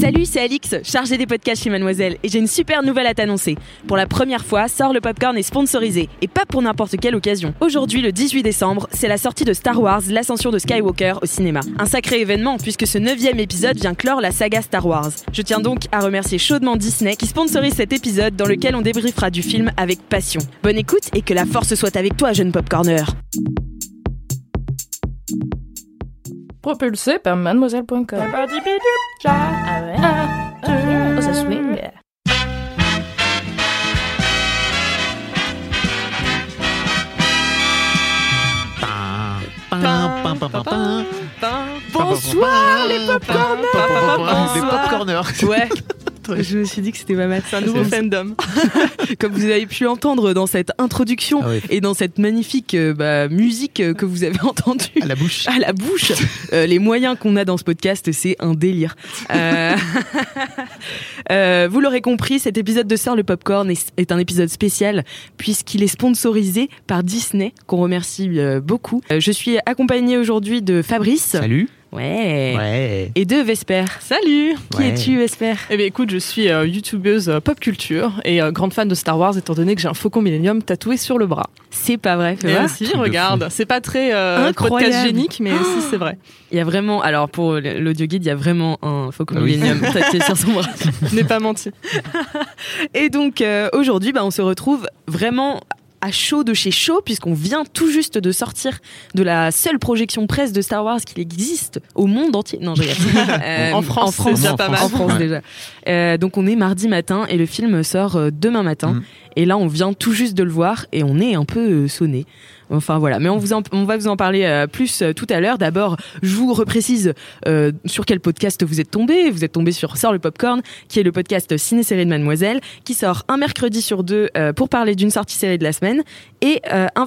Salut, c'est Alix, chargée des podcasts chez Mademoiselle, et j'ai une super nouvelle à t'annoncer. Pour la première fois, Sort le Popcorn est sponsorisé, et pas pour n'importe quelle occasion. Aujourd'hui, le 18 décembre, c'est la sortie de Star Wars, l'ascension de Skywalker au cinéma. Un sacré événement, puisque ce neuvième épisode vient clore la saga Star Wars. Je tiens donc à remercier chaudement Disney, qui sponsorise cet épisode dans lequel on débriefera du film avec passion. Bonne écoute, et que la force soit avec toi, jeune popcorner. Propulsé par mademoiselle.com. Ah ouais? Oh, ça swing. Bonsoir les popcorners Des popcorners. Ouais. Je me suis dit que c'était pas mal. C'est un nouveau fandom. Comme vous avez pu entendre dans cette introduction Ah oui. et dans cette magnifique euh, bah, musique euh, que vous avez entendue À la bouche. à la bouche, euh, les moyens qu'on a dans ce podcast, c'est un délire. Euh, euh, vous l'aurez compris, cet épisode de Sœur le Popcorn est, est un épisode spécial puisqu'il est sponsorisé par Disney, qu'on remercie euh, beaucoup. Euh, je suis accompagnée aujourd'hui de Fabrice. Salut. Ouais. Ouais. Et de Vesper. Salut Qui Ouais. es-tu, Vesper? Eh bien écoute, je suis euh, youtubeuse euh, pop culture et euh, grande fan de Star Wars étant donné que j'ai un faucon Millennium tatoué sur le bras. C'est pas vrai, aussi, Truc de regarde, c'est pas très euh, podcast génique, mais si c'est vrai. Il y a vraiment, alors pour l'audio guide, il y a vraiment un Faucon Ah oui. Millennium tatoué sur son bras. Je n'ai pas menti. Et donc euh, aujourd'hui, bah, on se retrouve vraiment à chaud de chez chaud puisqu'on vient tout juste de sortir de la seule projection presse de Star Wars qui existe au monde entier. Non, je. Euh, En France, en France, déjà en pas mal. en France Ouais. déjà. Euh, donc on est mardi matin et le film sort euh, demain matin. Mm. Et là, on vient tout juste de le voir et on est un peu euh, sonné. Enfin voilà, mais on, va vous en parler euh, plus euh, tout à l'heure. D'abord, je vous reprécise euh, sur quel podcast vous êtes tombé. Vous êtes tombé sur Sort le Popcorn, qui est le podcast ciné-série de Mademoiselle, qui sort un mercredi sur deux pour parler d'une sortie série de la semaine et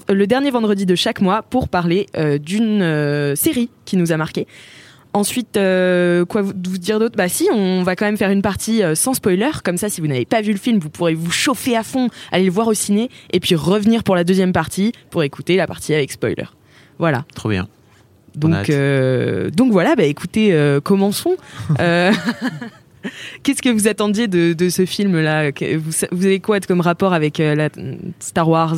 le dernier vendredi de chaque mois pour parler d'une série qui nous a marqué. Ensuite, euh, quoi vous, vous dire d'autre? Bah si, on va quand même faire une partie euh, sans spoiler, comme ça si vous n'avez pas vu le film, vous pourrez vous chauffer à fond, aller le voir au ciné, et puis revenir pour la deuxième partie, pour écouter la partie avec spoiler. Voilà. Trop bien. Donc, euh, donc voilà, bah écoutez, euh, commençons. Euh, Qu'est-ce que vous attendiez de, de ce film-là? Vous, avez quoi comme rapport avec euh, la Star Wars?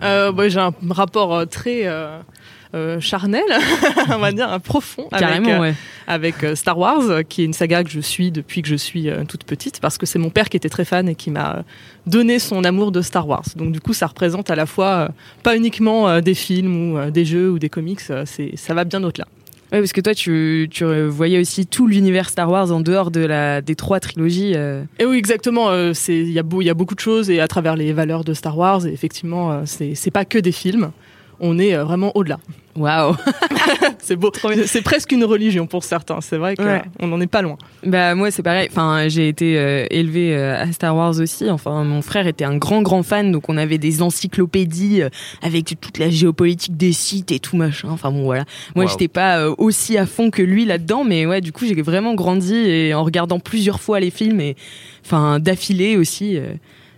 Bah, j'ai un rapport euh, très charnel, on va dire, un profond avec, euh, ouais. avec euh, Star Wars, euh, qui est une saga que je suis depuis que je suis euh, toute petite, parce que c'est mon père qui était très fan et qui m'a euh, donné son amour de Star Wars. Donc du coup, ça représente à la fois euh, pas uniquement euh, des films ou euh, des jeux ou des comics, euh, c'est ça va bien au-delà. Ouais, parce que toi, tu, tu voyais aussi tout l'univers Star Wars en dehors de la, des trois trilogies. euh. Et oui, exactement. euh, il y y a beaucoup de choses et à travers les valeurs de Star Wars, et effectivement, euh, c'est pas que des films. On est euh, vraiment au-delà. Waouh C'est beau. C'est presque une religion pour certains. C'est vrai qu'on Ouais. n'en est pas loin. Bah moi c'est pareil. Enfin j'ai été euh, élevée euh, à Star Wars aussi. Enfin mon frère était un grand grand fan, donc on avait des encyclopédies euh, avec toute la géopolitique des sites et tout machin. Enfin bon voilà. Moi Wow. j'étais pas euh, aussi à fond que lui là-dedans, mais ouais du coup j'ai vraiment grandi et en regardant plusieurs fois les films et enfin d'affilée aussi. euh,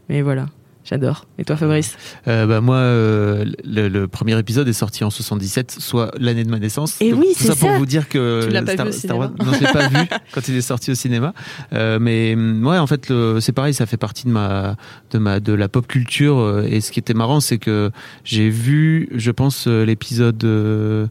mais voilà. J'adore. Et toi, Fabrice euh, bah, Moi, euh, le, premier épisode est sorti en 77, soit l'année de ma naissance. Et oui, c'est ça, ça. pour vous dire que. Tu l'as pas Star, vu Wars, non, je l'ai pas vu quand il est sorti au cinéma. Euh, mais mm, ouais, en fait, c'est pareil, ça fait partie de ma, de ma, de la pop culture. Euh, et ce qui était marrant, c'est que j'ai vu, je pense, l'épisode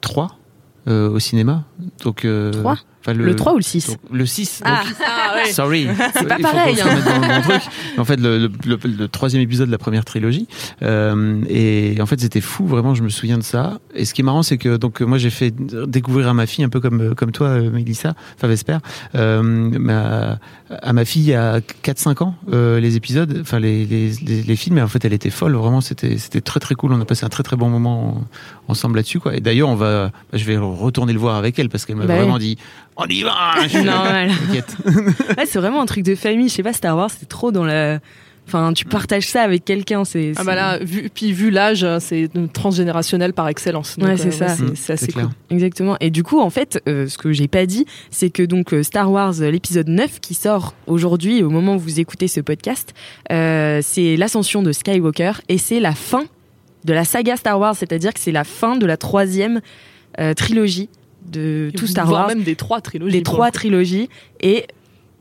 3 au cinéma. Donc. 3 le, le, 3 ou le 6 Le 6. Ah, donc, ah, ouais. Sorry. C'est pas pareil. Hein. En fait, le, le, le, troisième épisode de la première trilogie. Euh, et en fait, c'était fou, vraiment, je me souviens de ça. Et ce qui est marrant, c'est que donc, moi, j'ai fait découvrir à ma fille, un peu comme, comme toi, euh, Mélissa, enfin, j'espère, euh, ma, à ma fille, à 4-5 ans, euh, les épisodes, enfin, les, les, les, films. Et en fait, elle était folle. Vraiment, c'était très, très cool. On a passé un très, très bon moment ensemble là-dessus. Et d'ailleurs, on je vais retourner le voir avec elle parce qu'elle m'a bah vraiment dit on y va Je Normal. Ouais, c'est vraiment un truc de famille. Je sais pas, Star Wars, c'est trop dans la Enfin, tu partages ça avec quelqu'un, c'est. Ah bah là, vu, puis vu l'âge, c'est transgénérationnel par excellence. ouais, c'est ça. c'est assez cool. Exactement. Et du coup, en fait, ce que j'ai pas dit, c'est que donc Star Wars, l'épisode 9 qui sort aujourd'hui, au moment où vous écoutez ce podcast, c'est l'ascension de Skywalker et c'est la fin de la saga Star Wars, c'est-à-dire que c'est la fin de la troisième trilogie de tout Star Wars. même des trois trilogies. Des trois trilogies et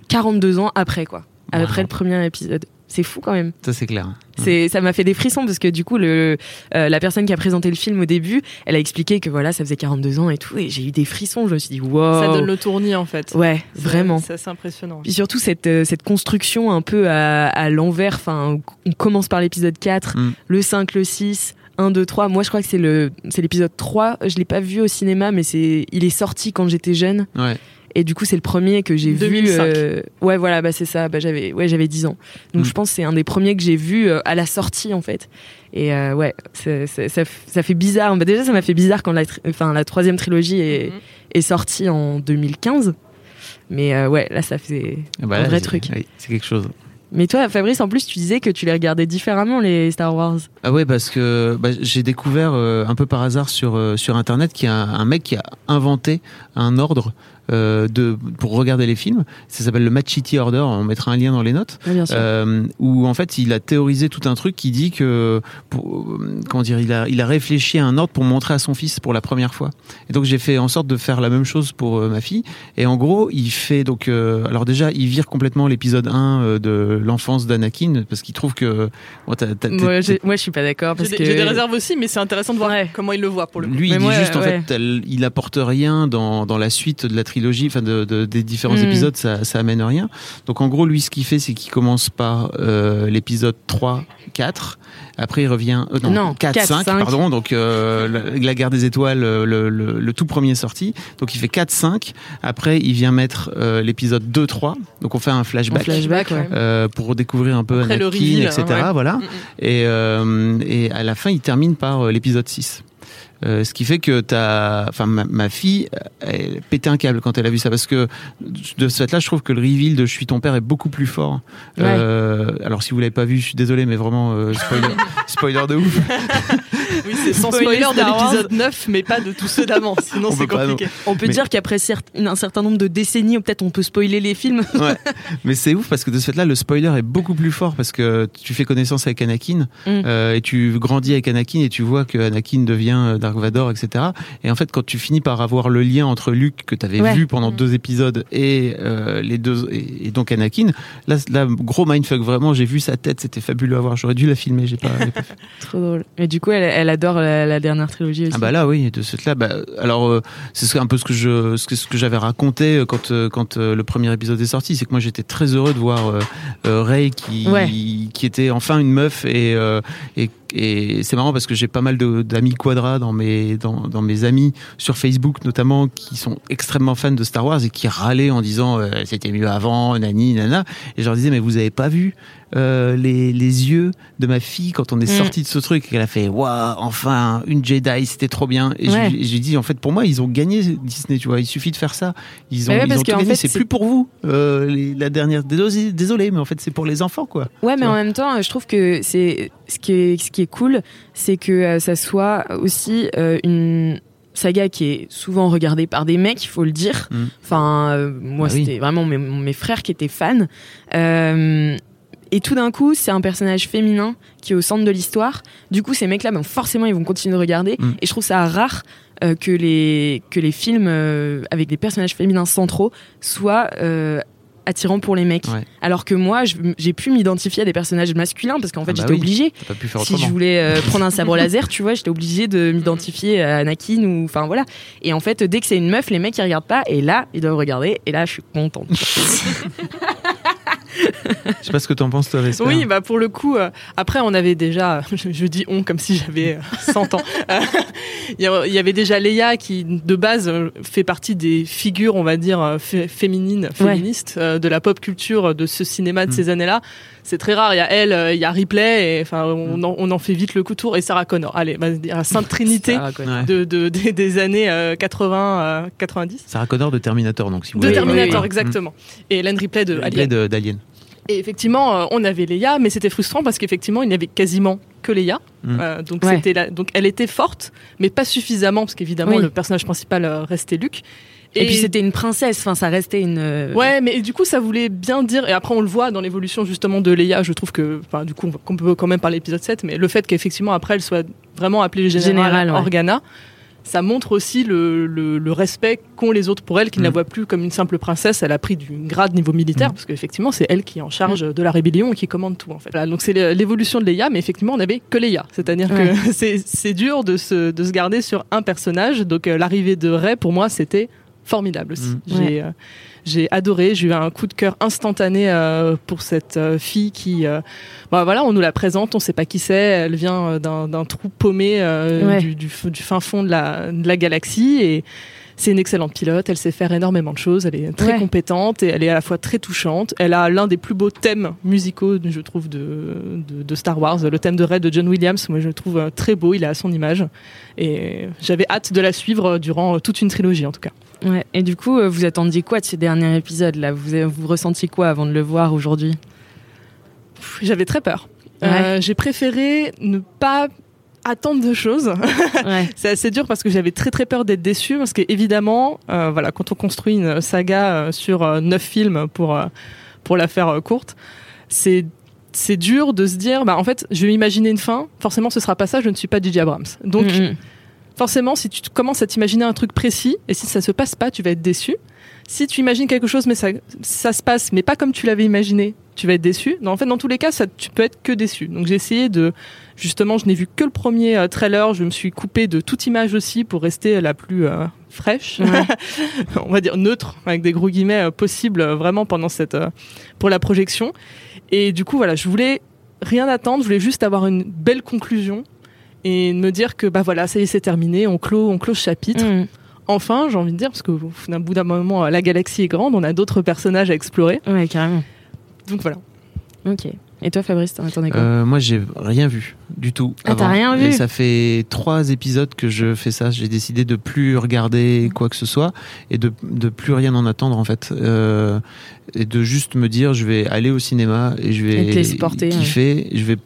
42 ans après, quoi. Après le premier épisode. C'est fou quand même. Ça c'est clair. C'est, ça m'a fait des frissons parce que du coup, le, euh, la personne qui a présenté le film au début, elle a expliqué que voilà, ça faisait 42 ans et tout, et j'ai eu des frissons. Je me suis dit, wow. Ça donne le tournis en fait. Ouais, vraiment. C'est assez impressionnant. Puis surtout cette, euh, cette construction un peu à, à l'envers. Enfin, on commence par l'épisode 4, Mm. le 5, le 6. 1, 2, 3. Moi, je crois que c'est le, c'est l'épisode 3. Je l'ai pas vu au cinéma, mais c'est, il est sorti quand j'étais jeune. Ouais. Et du coup, c'est le premier que j'ai vu. 2005. euh, Ouais, voilà, bah c'est ça. Bah j'avais, ouais, j'avais 10 ans. Donc Mm. je pense que c'est un des premiers que j'ai vu euh, à la sortie en fait. Et euh, ouais, c'est- c'est- ça, f- ça fait bizarre. Bah, déjà, ça m'a fait bizarre quand la, tri- enfin, la troisième trilogie est, Mhm. est sortie en 2015. Mais euh, ouais, là, ça Ah bah un là, vrai truc. oui, c'est quelque chose. Mais toi, Fabrice, en plus, tu disais que tu les regardais différemment les Star Wars. Ah ouais, parce que bah, j'ai découvert euh, un peu par hasard sur, euh, sur Internet qu'il y a un, un mec qui a inventé un ordre euh, de, pour regarder les films. Ça s'appelle le Machiti Order. On mettra un lien dans les notes. Sûr. Euh, où en fait il a théorisé tout un truc qui dit que pour, euh, comment dire il a il a réfléchi à un ordre pour montrer à son fils pour la première fois et donc j'ai fait en sorte de faire la même chose pour euh, ma fille et en gros il fait donc euh, alors déjà il vire complètement l'épisode 1 euh, de l'enfance d'Anakin parce qu'il trouve que bon, t'as- t'as- Moi, j'ai- je suis pas d'accord J'ai parce des, que j'ai des réserves aussi, mais c'est intéressant de voir Ouais. comment il le voit pour le coup. lui, Mais il moi, dit juste en ouais. fait, elle- il apporte rien dans, dans la suite de la trilogie, enfin de, de- des différents Mm. épisodes, ça, ça amène rien. Donc en gros, lui, ce qu'il fait, c'est qu'il commence par euh, l'épisode 3, 4. Après, il revient. euh, non, Non, 4, 4, 5, 5. pardon. Donc euh, la, la guerre des étoiles, le, le, le- le tout premier sorti. Donc il fait 4, 5. Après, il vient mettre euh, l'épisode 2, 3. Donc on fait un flashback. flashback, ouais. euh, pour découvrir un peu Après Anakin, reveal, etc. hein, ouais. Voilà. Mm, mm. Et, euh, et à la fin, il termine par euh, l'épisode 6. Euh, ce qui fait que t'as, enfin ma, ma fille, elle pétait un câble quand elle a vu ça parce que de ce fait-là, je trouve que le reveal de Je suis ton père est beaucoup plus fort. Euh, alors si vous l'avez pas vu, je suis désolé, mais vraiment euh, spoiler, spoiler de ouf. Oui, c'est sans Spoiler spoiler de l'épisode 9, mais pas de tous ceux d'avant, sinon On c'est pas, compliqué. On peut Mais- dire qu'après un certain nombre de décennies, peut-être on peut spoiler les films. Ouais. Mais c'est ouf parce que de ce fait-là, le spoiler est beaucoup plus fort parce que tu fais connaissance avec Anakin Mm. euh, et tu grandis avec Anakin et tu vois que Anakin devient euh, Dark Vador, etc. Et en fait, quand tu finis par avoir le lien entre Luke que tu avais Ouais. vu pendant Mm. deux épisodes et euh, les deux et, et donc Anakin, là, là, gros mindfuck. Vraiment, j'ai vu sa tête, c'était fabuleux à voir. J'aurais dû la filmer, j'ai pas. pas fait. Trop drôle. Et du coup, elle, elle adore la, la dernière trilogie aussi. Ah bah là oui de ce fait là bah, alors euh, c'est ce- un peu ce que je ce que, ce que j'avais raconté euh, quand euh, quand le premier épisode est sorti c'est que moi j'étais très heureux de voir Ray qui Ouais. qui était enfin une meuf et et, et c'est marrant parce que j'ai pas mal d'amis quadra dans mes dans, dans mes amis sur Facebook notamment qui sont extrêmement fans de Star Wars et qui râlaient en disant euh, c'était mieux avant nani nana. Et je leur disais mais vous avez pas vu euh, les, les yeux de ma fille quand on est Mm. sorti de ce truc? Et qu'elle a fait waouh enfin une Jedi c'était trop bien. Et Ouais. j'ai- j'ai dit en fait pour moi ils ont gagné Disney tu vois. Il suffit de faire ça. Ils ont, Ouais, ils ont tout gagné. fait, c'est plus pour vous euh, les- la dernière désolé, mais en fait c'est pour les enfants quoi. Ouais, mais en même temps, je trouve que c'est ce qui est ce qui est cool, c'est que euh, ça soit aussi euh, une saga qui est souvent regardée par des mecs, il faut le dire. Mm. Enfin, euh, moi, Bah oui. c'était vraiment mes, mes frères qui étaient fans. Euh, et tout d'un coup, c'est un personnage féminin qui est au centre de l'histoire. Du coup, ces mecs-là, ben, forcément, ils vont continuer de regarder. Mm. Et je trouve ça rare euh, que les que les films avec des personnages féminins centraux soient attirants pour les mecs. Ouais. Alors que moi, j'ai pu m'identifier à des personnages masculins parce qu'en fait, Ah bah j'étais oui. obligée. pu faire Si je voulais euh, prendre un sabre laser, tu vois, j'étais obligée de m'identifier à Anakin ou enfin voilà. Et en fait, dès que c'est une meuf, les mecs ils regardent pas et là, ils doivent regarder et là, je suis contente. je sais pas ce que t'en penses toi Vesper Oui, bah pour le coup, euh, après on avait déjà, je, je dis on comme si j'avais euh, 100 ans. Euh, Il y avait déjà Leia qui de base euh, fait partie des figures, on va dire fé- féminines, féministes euh, de la pop culture de ce cinéma de Mm. ces années-là. C'est très rare. Il y a elle, il y a Ripley, et enfin on, Mm. en, on en fait vite le coup tour et Sarah Connor. Allez, bah, la Sainte Trinité Sarah Connor. Ouais. de, de- des, années euh, 80, euh, 90. Sarah Connor de Terminator donc si vous De voulez Oui, Terminator, oui. exactement. Et Hélène Ripley de Ripley Alien. de- d'Alien Et effectivement, euh, on avait Leia, mais c'était frustrant parce qu'effectivement, il n'y avait quasiment que Leia. Mm. Euh, donc, Ouais. c'était la- donc elle était forte, mais pas suffisamment parce qu'évidemment, Oui. le personnage principal euh, restait Luke. Et, puis c'était une princesse, enfin ça restait une. Ouais, mais du coup, ça voulait bien dire, et après on le voit dans l'évolution justement de Leia, je trouve que, enfin, du coup, qu'on peut quand même parler l'épisode 7, mais le fait qu'effectivement après elle soit vraiment appelée générale, Générale, ouais. Ça montre aussi le, le- le respect qu'ont les autres pour elle, qui ne la Mm. voient plus comme une simple princesse, elle a pris du grade niveau militaire, Mm. parce qu'effectivement c'est elle qui est en charge de la rébellion et qui commande tout en fait. Voilà, donc c'est l'é- l'évolution de Leia, mais effectivement on n'avait que Leia, c'est-à-dire que c'est c'est dur de se, de se garder sur un personnage, donc euh, l'arrivée de Rey pour moi c'était formidable aussi. Mm. J'ai euh, j'ai adoré, j'ai eu un coup de cœur instantané euh, pour cette euh, fille qui, euh, bah, voilà, on nous la présente, on sait pas qui c'est, elle vient euh, d'un trou paumé euh, Ouais. du, du du fin fond de la, de la galaxie et c'est une excellente pilote, elle sait faire énormément de choses, elle est très Ouais. compétente et elle est à la fois très touchante. Elle a l'un des plus beaux thèmes musicaux, je trouve, de, de, de Star Wars, le thème de Red de John Williams. Moi, je le trouve très beau, il est à son image et j'avais hâte de la suivre durant toute une trilogie en tout cas. Ouais. Et du coup, euh, vous attendiez quoi de ce dernier épisode là? Vous, avez- vous ressentiez quoi avant de le voir aujourd'hui? J'avais très peur. Ouais. Euh, j'ai préféré ne pas attendre de choses. Ouais. C'est assez dur parce que j'avais très très peur d'être déçu parce que évidemment, euh, voilà, quand on construit une saga euh, sur euh, neuf films pour euh, pour la faire euh, courte, c'est c'est dur de se dire, bah en fait, je vais imaginer une fin. Forcément, ce sera pas ça. Je ne suis pas J.J. Abrams. Donc Mhm. Forcément, si tu commences à t'imaginer un truc précis et si ça se passe pas, tu vas être déçu. Si tu imagines quelque chose, mais ça, ça se passe, mais pas comme tu l'avais imaginé, tu vas être déçu. Non, en fait, dans tous les cas, ça, tu peux être que déçu. Donc, j'ai essayé de, justement, je n'ai vu que le premier euh, trailer. Je me suis coupé de toute image aussi pour rester la plus euh, fraîche, Ouais. on va dire neutre, avec des gros guillemets euh, possibles, vraiment pendant cette, pour la projection. Et du coup, voilà, je voulais rien attendre. Je voulais juste avoir une belle conclusion et me dire que bah voilà, ça y est, c'est terminé. On clôt, on clôt ce chapitre Mhm. enfin, j'ai envie de dire, parce qu'au d'un bout d'un moment, la galaxie est grande, on a d'autres personnages à explorer. Ouais, carrément. Donc voilà. Ok. Et toi, Fabrice, t'en attendais quoi? Euh, moi, j'ai rien vu du tout. Ah, t'as rien vu? Et ça fait trois épisodes que je fais ça. J'ai décidé de plus regarder quoi que ce soit et de, de plus rien en attendre en fait. Euh, et de juste me dire, je vais aller au cinéma et je vais Et porter, kiffer. Je vais,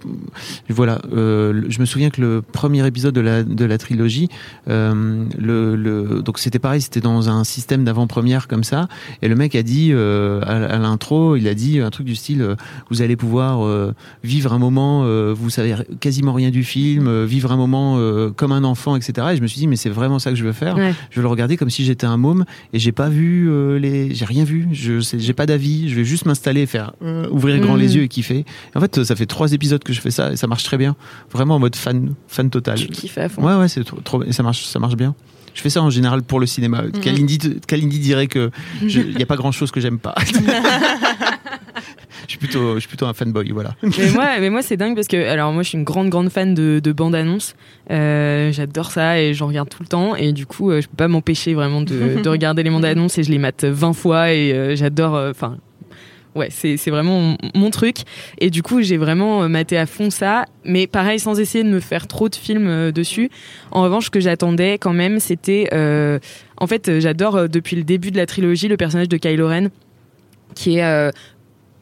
voilà. euh, je me souviens que le premier épisode de la de la trilogie, euh, le, le donc c'était pareil, c'était dans un système d'avant-première comme ça. Et le mec a dit euh, à, à l'intro, il a dit un truc du style, vous allez pouvoir vivre un moment, vous savez quasiment rien du film, vivre un moment comme un enfant, etc. Et je me suis dit, mais c'est vraiment ça que je veux faire. Ouais. Je veux le regarder comme si j'étais un môme et j'ai pas vu les, j'ai rien vu. Je j'ai pas d'avis. Je vais juste m'installer, faire euh, ouvrir grand les yeux et kiffer. Et en fait, ça fait trois épisodes que je fais ça et ça marche très bien. Vraiment en mode fan, fan total. Tu kiffes à fond. Ouais, ouais, c'est trop, trop, et ça marche, ça marche bien. Je fais ça en général pour le cinéma. Mhm. Kalindi, Kalindi dirait que il n'y a pas grand chose que j'aime pas. je suis plutôt, je suis plutôt un fanboy, voilà. mais moi, mais moi c'est dingue parce que alors moi je suis une grande grande fan de, de bande annonces. Euh, J'adore ça et j'en regarde tout le temps et du coup euh, je peux pas m'empêcher vraiment de, de regarder les bandes annonces et je les mate 20 fois et euh, j'adore. Enfin ouais c'est vraiment mon- truc et du coup j'ai vraiment euh, maté à fond ça. Mais pareil sans essayer de me faire trop de films euh, dessus. En revanche ce que j'attendais quand même c'était euh, en fait j'adore depuis le début de la trilogie le personnage de Kylo Ren qui est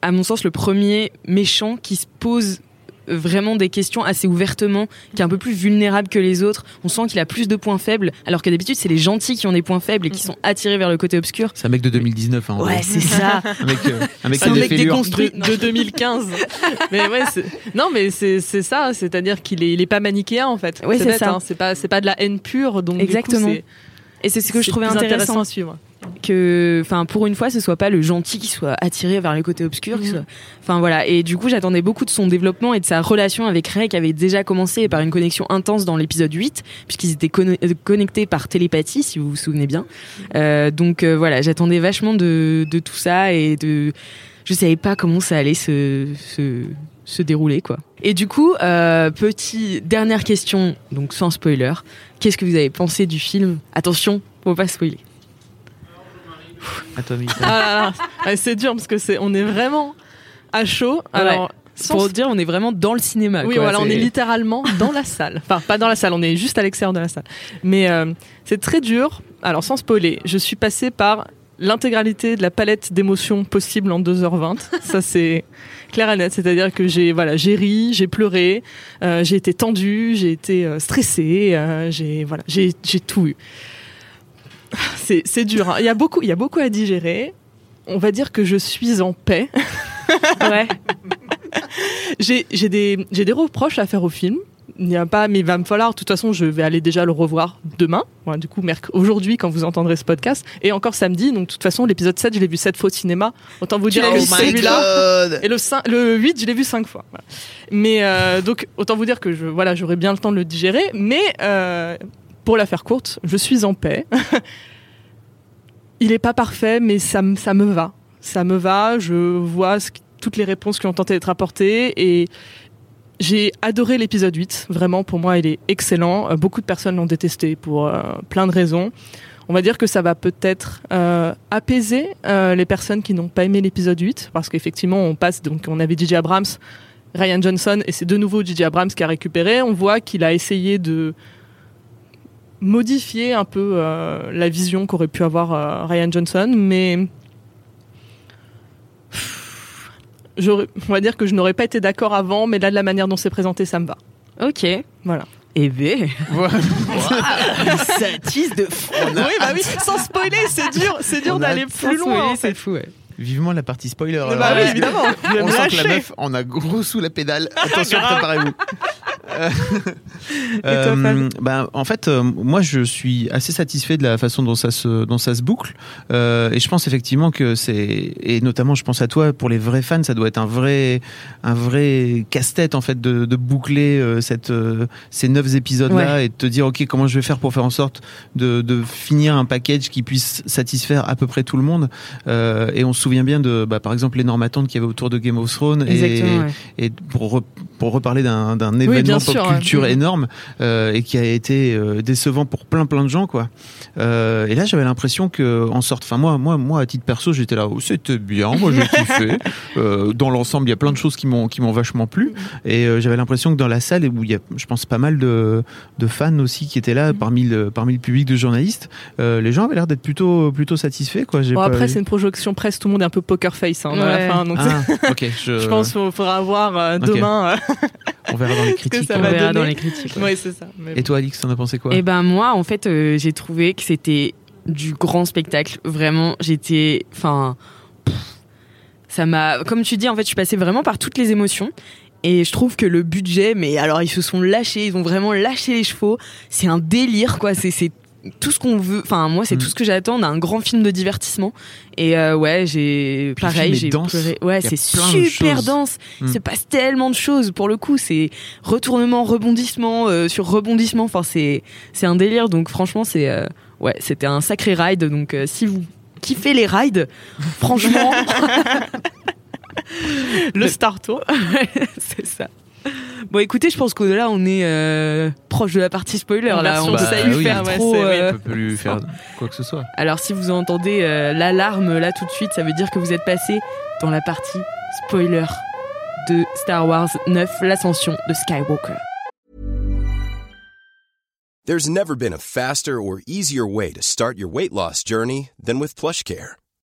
à mon sens, le premier méchant qui se pose vraiment des questions assez ouvertement, qui est un peu plus vulnérable que les autres. On sent qu'il a plus de points faibles, alors que d'habitude, c'est les gentils qui ont des points faibles et qui sont attirés vers le côté obscur. C'est un mec de 2019, hein, Ouais, c'est ça. Un mec, euh, un mec un mec déconstruit. de, de 2015. mais ouais, non, mais c'est c'est ça, c'est-à-dire qu'il est, il est pas manichéen en fait. Ouais, c'est ça. hein, c'est pas, c'est pas de la haine pure, donc du coup, Exactement. Et c'est ce que je c'est trouvais plus intéressant. à suivre. Que enfin pour une fois ce soit pas le gentil qui soit attiré vers le côté obscur qui Mhm. soit- enfin voilà. Et du coup j'attendais beaucoup de son développement et de sa relation avec Ray qui avait déjà commencé par une connexion intense dans l'épisode 8 puisqu'ils étaient euh, connectés par télépathie si vous vous souvenez bien. Euh, donc euh, voilà j'attendais vachement de, de tout ça et de je savais pas comment ça allait se, se, se dérouler quoi. Et du coup euh, petit dernière question donc sans spoiler. Qu'est-ce que vous avez pensé du film? Attention faut pas spoiler À toi, Mika. Ah ouais, c'est dur parce que c'est, on est vraiment à chaud. Alors, pour dire on est vraiment dans le cinéma Oui, quoi. voilà, on est littéralement dans la salle. Enfin, pas dans la salle, on est juste à l'extérieur de la salle. Mais euh, c'est très dur. Alors, sans spoiler, je suis passée par l'intégralité de la palette d'émotions possibles en 2h20. Ça, c'est clair et net. C'est-à-dire que j'ai voilà, j'ai ri, j'ai pleuré, euh, j'ai été tendue, j'ai été euh, stressée, euh, j'ai voilà, j'ai j'ai tout eu. C'est c'est dur. hein. Il y a beaucoup il y a beaucoup à digérer. On va dire que je suis en paix. Ouais. J'ai j'ai des j'ai des reproches à faire au film. Il n'y a pas, mais il va me falloir. De toute façon, je vais aller déjà le revoir demain. Du coup, merc- aujourd'hui, quand vous entendrez ce podcast, et encore samedi. Donc, de toute façon, l'épisode 7, je l'ai vu 7 fois au cinéma. Autant vous Tu dire vu celui-là. Et le, cin- le 8, je l'ai vu 5 fois. Voilà. Mais euh, donc, autant vous dire que je, voilà, j'aurai bien le temps de le digérer. Mais euh, pour la faire courte, je suis en paix. Il est pas parfait, mais ça, me- ça me va. Ça me va. Je vois ce toutes les réponses qui ont tenté d'être apportées et j'ai adoré l'épisode 8. Vraiment, pour moi, il est excellent. Euh, Beaucoup de personnes l'ont détesté pour euh, plein de raisons. On va dire que ça va peut-être euh, apaiser euh, les personnes qui n'ont pas aimé l'épisode 8, parce qu'effectivement, on passe, donc on avait DJ Abrams, Ryan Johnson, et c'est de nouveau DJ Abrams qui a récupéré. On voit qu'il a essayé de modifier un peu euh, la vision qu'aurait pu avoir euh, Ryan Johnson, mais j'aurais- on va dire que je n'aurais pas été d'accord avant, mais là, de la manière dont c'est présenté, ça me va. Ok. Voilà. Eh ben, Voilà. satise de fou. oui, bah oui, sans spoiler, c'est dur, c'est dur d'aller plus loin. spoiler, en fait. c'est fou. Ouais. Vivement la partie spoiler. Bah alors, oui, évidemment. On sent que la meuf en a gros sous la pédale. Attention, préparez-vous. Euh, Fab ben, en fait, euh, moi, je suis assez satisfait de la façon dont ça se, dont ça se boucle. Euh, et je pense effectivement que c'est, et notamment, je pense à toi, pour les vrais fans, ça doit être un vrai, un vrai casse-tête en fait de, de boucler euh, cette, euh, ces neuf épisodes-là et de te dire, ok, comment je vais faire pour faire en sorte de, de finir un package qui puisse satisfaire à peu près tout le monde. Euh, et on se souvient bien de, bah, par exemple, l'énorme attente qu'il y avait autour de Game of Thrones. et, ouais. et pour, re- pour reparler d'un événement bien pop sûr, culture ouais. énorme euh, et qui a été euh, décevant pour plein plein de gens quoi. Euh, et là j'avais l'impression que en sorte, enfin moi moi moi à titre perso j'étais là, oh, c'était bien, moi j'ai kiffé. Euh, dans l'ensemble il y a plein de choses qui m'ont qui m'ont vachement plu et euh, j'avais l'impression que dans la salle où il y a je pense pas mal de, de fans aussi qui étaient là parmi le parmi le public de journalistes, les gens avaient l'air d'être plutôt plutôt satisfaits quoi. Bon, pas- après, c'est une projection presse, tout le monde est un peu poker face hein, à Ouais. la fin. Donc ah, ok, je, je pense qu'il faudra voir euh, demain. euh, on verra dans les que critiques. ça On verra dans les critiques. ouais. Oui, c'est ça. Mais Et toi Alix, t'en as pensé quoi Et ben moi, en fait, euh, j'ai trouvé que c'était du grand spectacle. Vraiment, j'étais, enfin, ça m'a, comme tu dis, en fait, je suis passée vraiment par toutes les émotions. Et je trouve que le budget, mais alors ils se sont lâchés, ils ont vraiment lâché les chevaux. C'est un délire, quoi. C'est tout ce qu'on veut. Enfin, moi, c'est Mm. tout ce que j'attends d'un grand film de divertissement. Et euh, ouais, j'ai pareil, j'ai pleuré. Ouais, c'est super dense. Mm. Il se passe tellement de choses. Pour le coup, c'est retournement, rebondissement euh, sur rebondissement. Enfin, c'est c'est un délire. Donc franchement, c'est euh, ouais, c'était un sacré ride. Donc si vous kiffez les rides, franchement, le Star Tour. c'est ça. Bon, écoutez, je pense que là, on est euh, proche de la partie spoiler. En Là, on safe, plus oui. faire ouais, trop. oui, euh, on peut plus faire quoi que ce soit. Alors, si vous entendez euh, l'alarme là tout de suite, ça veut dire que vous êtes passé dans la partie spoiler de Star Wars 9, l'ascension de Skywalker. There's never been a faster or easier way to start your weight loss journey than with PlushCare.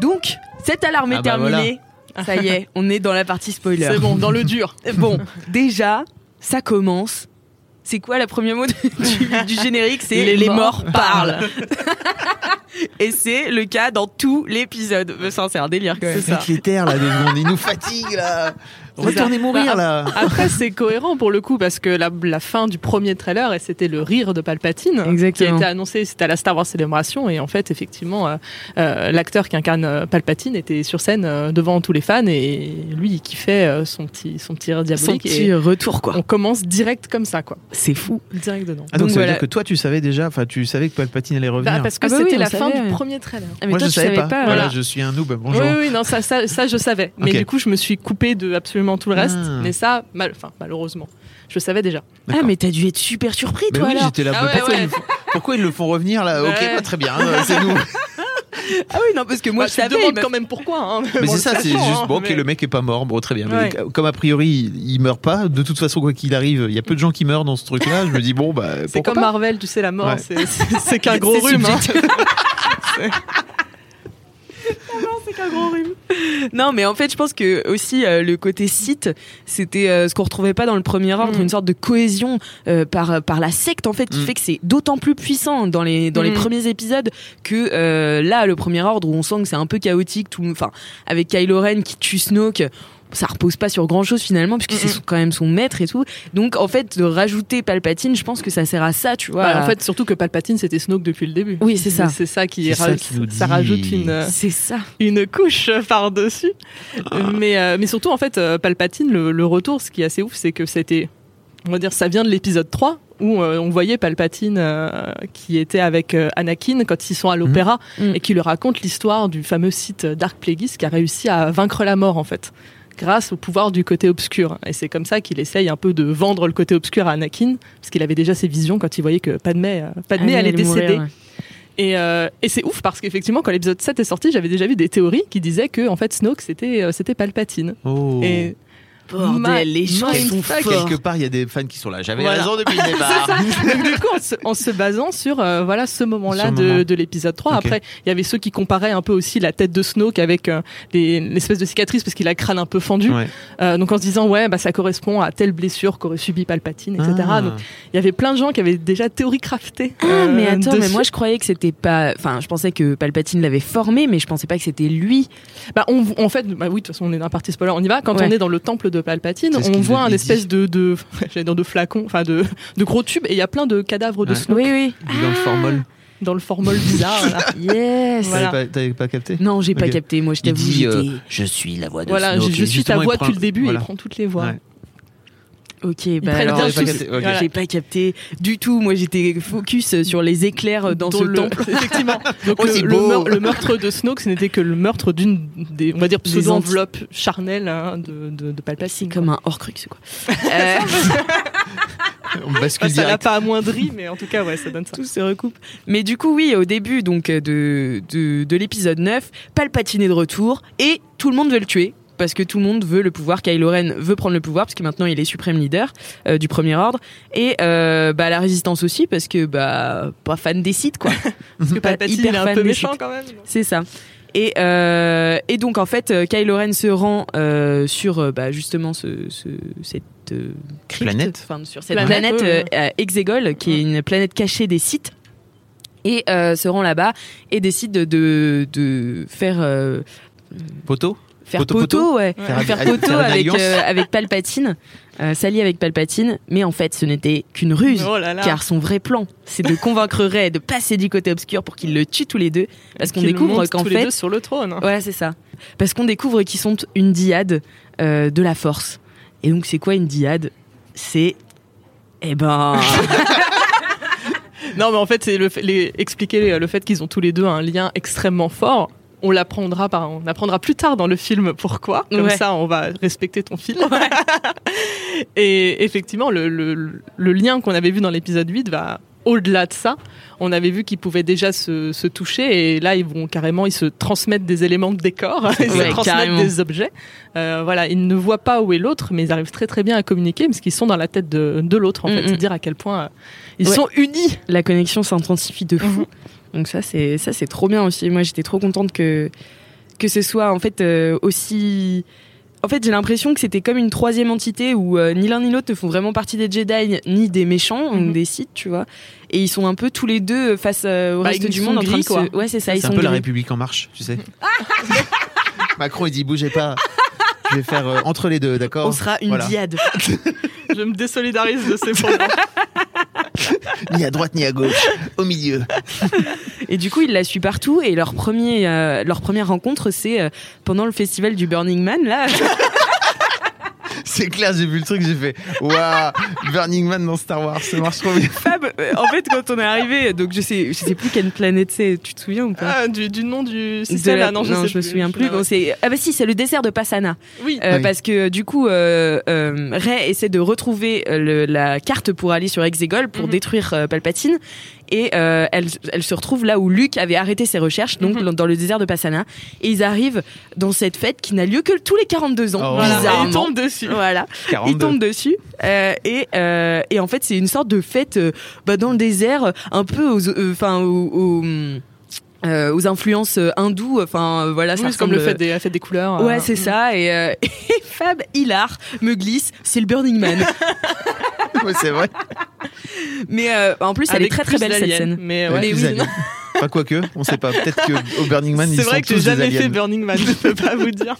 Donc, cette alarme est Ah bah voilà. terminée. Ça y est, on est dans la partie spoiler. C'est bon, dans le dur. Bon, déjà, ça commence. C'est quoi le premier mot du, du générique? C'est Les les, morts morts, parlent. Et c'est le cas dans tout l'épisode. C'est un délire quand même. C'est ça. Terres là, deux secondes, ils nous fatiguent là. Retournez mourir là. Après, c'est cohérent pour le coup parce que la, la fin du premier trailer, et c'était le rire de Palpatine, qui a été annoncé, c'était à la Star Wars Célébration, et en fait, effectivement, euh, euh, l'acteur qui incarne euh, Palpatine était sur scène euh, devant tous les fans, et lui, il kiffait euh, son petit, son petit rire Son diabolique. petit et retour, quoi. on commence direct comme ça, quoi. C'est fou. Direct dedans. Ah, donc, Donc ça veut dire que toi, tu savais déjà, enfin, tu savais que Palpatine allait revenir. Bah, parce que Ah bah c'était la savait, fin ouais. du premier trailer. Ah, mais Moi, toi, je tu savais savais pas. pas. Voilà, voilà. je suis un noob. Bonjour. Oui, oui, non, ça, ça, ça, je savais. Mais du coup, je me suis coupé de absolument tout le reste. Ah. Mais ça, mal, enfin, malheureusement, je savais déjà. Ah, mais t'as dû être super surpris, Mais toi, oui, alors. j'étais là. Ah ouais, pourquoi, ouais. Ils, le font- pourquoi ils le font revenir là Ok, Ouais. bah, très bien, euh, c'est nous. Ah oui, non, parce que moi, Bah, je te savais. m'a- quand même pourquoi. Hein, Mais Bon, c'est ça, c'est juste hein, bon, ok, mais- le mec est pas mort, bon, très bien. Mais Ouais. comme a priori, il, il meurt pas, de toute façon, quoi qu'il arrive, il y a peu de gens qui meurent dans ce truc-là. Je me dis bon, bah, C'est comme pas Marvel, tu sais, la mort, Ouais. c'est- c'est c'est qu'un gros rhume. hein. gros rhume. Non, mais en fait, je pense que aussi euh, le côté site, c'était euh, ce qu'on retrouvait pas dans le premier ordre, Mm. une sorte de cohésion euh, par par la secte en fait, qui Mm. fait que c'est d'autant plus puissant dans les dans les Mm. premiers épisodes que là, le premier ordre où on sent que c'est un peu chaotique, tout, enfin, avec Kylo Ren qui tue Snoke. Ça repose pas sur grand chose finalement, puisque c'est quand même son maître et tout. Donc en fait, de rajouter Palpatine, je pense que ça sert à ça, tu vois. Bah, en fait, surtout que Palpatine, c'était Snoke depuis le début. Oui, c'est ça. C'est ça qui, ça rajoute- qui nous ça dit. rajoute une, euh, c'est ça. une couche par-dessus. Ah. Mais, euh, mais surtout, en fait, euh, Palpatine, le, le retour, ce qui est assez ouf, c'est que c'était, on va dire, ça vient de l'épisode 3, où euh, on voyait Palpatine euh, qui était avec euh, Anakin quand ils sont à l'opéra, Mhm. et qui lui raconte l'histoire du fameux site Dark Plagueis qui a réussi à vaincre la mort, en fait grâce au pouvoir du côté obscur. Et c'est comme ça qu'il essaye un peu de vendre le côté obscur à Anakin, parce qu'il avait déjà ses visions quand il voyait que Padmé, euh, Padmé Ah, allait elle mourir, décéder. ouais. Et, euh, et c'est ouf parce qu'effectivement, quand l'épisode 7 est sorti, j'avais déjà vu des théories qui disaient que en fait Snoke c'était euh, c'était Palpatine. Oh. Et Bordel, Ma- les gens sont forts. Quelque part, il y a des fans qui sont là. J'avais Voilà. raison depuis le départ. donc du coup, en se, en se basant sur euh, voilà ce moment-là de, moment. de l'épisode 3. Ok. Après, il y avait ceux qui comparaient un peu aussi la tête de Snoke avec euh, les- l'espèce de cicatrice parce qu'il a le crâne un peu fendu. Ouais. Euh, donc en se disant ouais bah ça correspond à telle blessure qu'aurait subi Palpatine, etc. Ah. Donc il y avait plein de gens qui avaient déjà théorie craftée. Ah, euh, mais attends, mais moi je croyais que c'était pas. Enfin, je pensais que Palpatine l'avait formé, mais je pensais pas que c'était lui. Bah, on, en fait, bah oui, de toute façon, on est dans un partie spoiler, on y va. Quand Ouais. on est dans le temple de Palpatine, on voit un espèce de, de, de flacon, enfin de, de gros tubes, et il y a plein de cadavres de. Snoke Oui, oui. Dans le formol. dans le formol bizarre. là. Yes. Voilà. T'avais pas, capté? Non, j'ai pas capté. Moi, je t'avoue, euh. Je suis la voix de Voilà, je, Snoke. je Et suis ta voix prend- depuis le début, voilà. et il prend toutes les voix. Ouais. Ok, bah alors. j'ai pas tous. capté. Ok. Voilà. J'ai pas capté du tout. Moi, j'étais focus sur les éclairs dans ce le- temple. Effectivement. Donc Oh, le, c'est le beau. meur- le meurtre de Snoke, ce n'était que le meurtre d'une des, on va dire, Des pseudo-enveloppes charnelles hein, de, de, de Palpatine. C'est comme un Horcrux, quoi. Euh, On bascule Enfin, ça l'a pas amoindri, mais en tout cas, ouais, ça donne ça. tout se recoupe. Mais du coup, oui, au début donc de, de, de l'épisode 9, Palpatine est de retour et tout le monde veut le tuer. Parce que tout le monde veut le pouvoir, Kylo Ren veut prendre le pouvoir parce que maintenant il est suprême leader euh, du Premier Ordre et euh, bah la Résistance aussi parce que bah pas fan des sites quoi. Parce que Pas Palpatine hyper il est un fan peu des méchant sites. quand même. C'est ça. Et, euh, et donc en fait, Kylo Ren se rend euh, sur bah, justement ce, ce- cette euh, crypte, Planète. enfin, sur cette Planète, euh, Exegol, qui est une planète cachée des Sith, et euh, se rend là-bas et décide de, de, de faire euh, Poteau faire Poteau, poteau, poteau ouais. Faire- faire poteau avec euh, avec Palpatine, euh, s'allier avec Palpatine, mais en fait, ce n'était qu'une ruse. Oh là là. Car son vrai plan, c'est de convaincre Rey de passer du côté obscur pour qu'il le tue tous les deux. Parce qu'on Qu'ils découvre qu'en tous les fait, deux sur le trône. Ouais, c'est ça. Parce qu'on découvre qu'ils sont une dyade euh, de la force. Et donc, c'est quoi une dyade C'est. Eh ben. Non, mais en fait, c'est le fait- les- expliquer le fait qu'ils ont tous les deux un lien extrêmement fort. On l'apprendra par, on apprendra plus tard dans le film pourquoi. Comme Ouais. ça, on va respecter ton film. Et effectivement, le, le- le lien qu'on avait vu dans l'épisode 8 va au-delà de ça. On avait vu qu'ils pouvaient déjà se, se toucher et là, ils vont carrément, ils se transmettent des éléments de décor, ils Ouais, se transmettent carrément. des objets. Euh, voilà, ils ne voient pas où est l'autre, mais ils arrivent très très bien à communiquer parce qu'ils sont dans la tête de, de l'autre en Mm, fait. mm. Dire à quel point euh, ils sont unis. la connexion s'intensifie de fou. Mhm. Donc, ça, c'est ça c'est trop bien aussi. Moi, j'étais trop contente que, que ce soit en fait euh, aussi. En fait, j'ai l'impression que c'était comme une troisième entité où euh, ni l'un ni l'autre ne font vraiment partie des Jedi ni des méchants Mhm. ou des Sith, tu vois. Et ils sont un peu tous les deux face euh, au Bah, reste du monde en train de gris, se. Ouais, c'est ça. Ils C'est un sont peu la. République en marche, tu sais. Macron, il dit bougez pas. Je vais faire euh, entre les deux, d'accord On sera une Voilà. diade. Je me désolidarise de ces propos. Ni à droite ni à gauche, au milieu. Et du coup, il la suit partout. Et leur, premier, euh, leur première rencontre, c'est euh, pendant le festival du Burning Man. Là, C'est clair, j'ai vu le truc, j'ai fait Waouh, Burning Man dans Star Wars, ça marche trop bien. Fab, euh, en fait, quand on est arrivé, donc je sais, je sais plus quelle planète c'est, tu te souviens ou pas Ah, du, du nom du la- là, non, je, sais me plus. souviens plus. Ah. Bon, c'est ah bah si, c'est le dessert de Passana. Oui. Euh, Oui. Parce que du coup, euh, euh, Ray essaie de retrouver le- la carte pour aller sur Exegol pour Mhm. détruire euh, Palpatine. Et euh, elle, elle se retrouve là où Luke avait arrêté ses recherches, donc Mhm. dans- dans le désert de Passana. Et ils arrivent dans cette fête qui n'a lieu que tous les 42 ans. Oh. Et bizarrement. il tombe dessus. Voilà. 42. Ils tombent dessus euh, et euh, et en fait c'est une sorte de fête euh, bah, dans le désert un peu aux euh, enfin aux, aux, euh, aux influences euh, hindoues enfin euh, voilà Oui, c'est comme le fait des, la fête des couleurs. Ouais, c'est ça. Et, euh, et Fab Hilar me glisse, c'est le Burning Man. Ouais, c'est vrai. Mais euh, en plus, elle Avec est très très belle cette scène. Mais Ouais, ouais. Mais oui, aliens. Enfin, quoique, on sait pas. Peut-être qu'au Burning Man, ils C'est sont vrai que j'ai tous jamais fait Burning Man, je peux pas vous dire.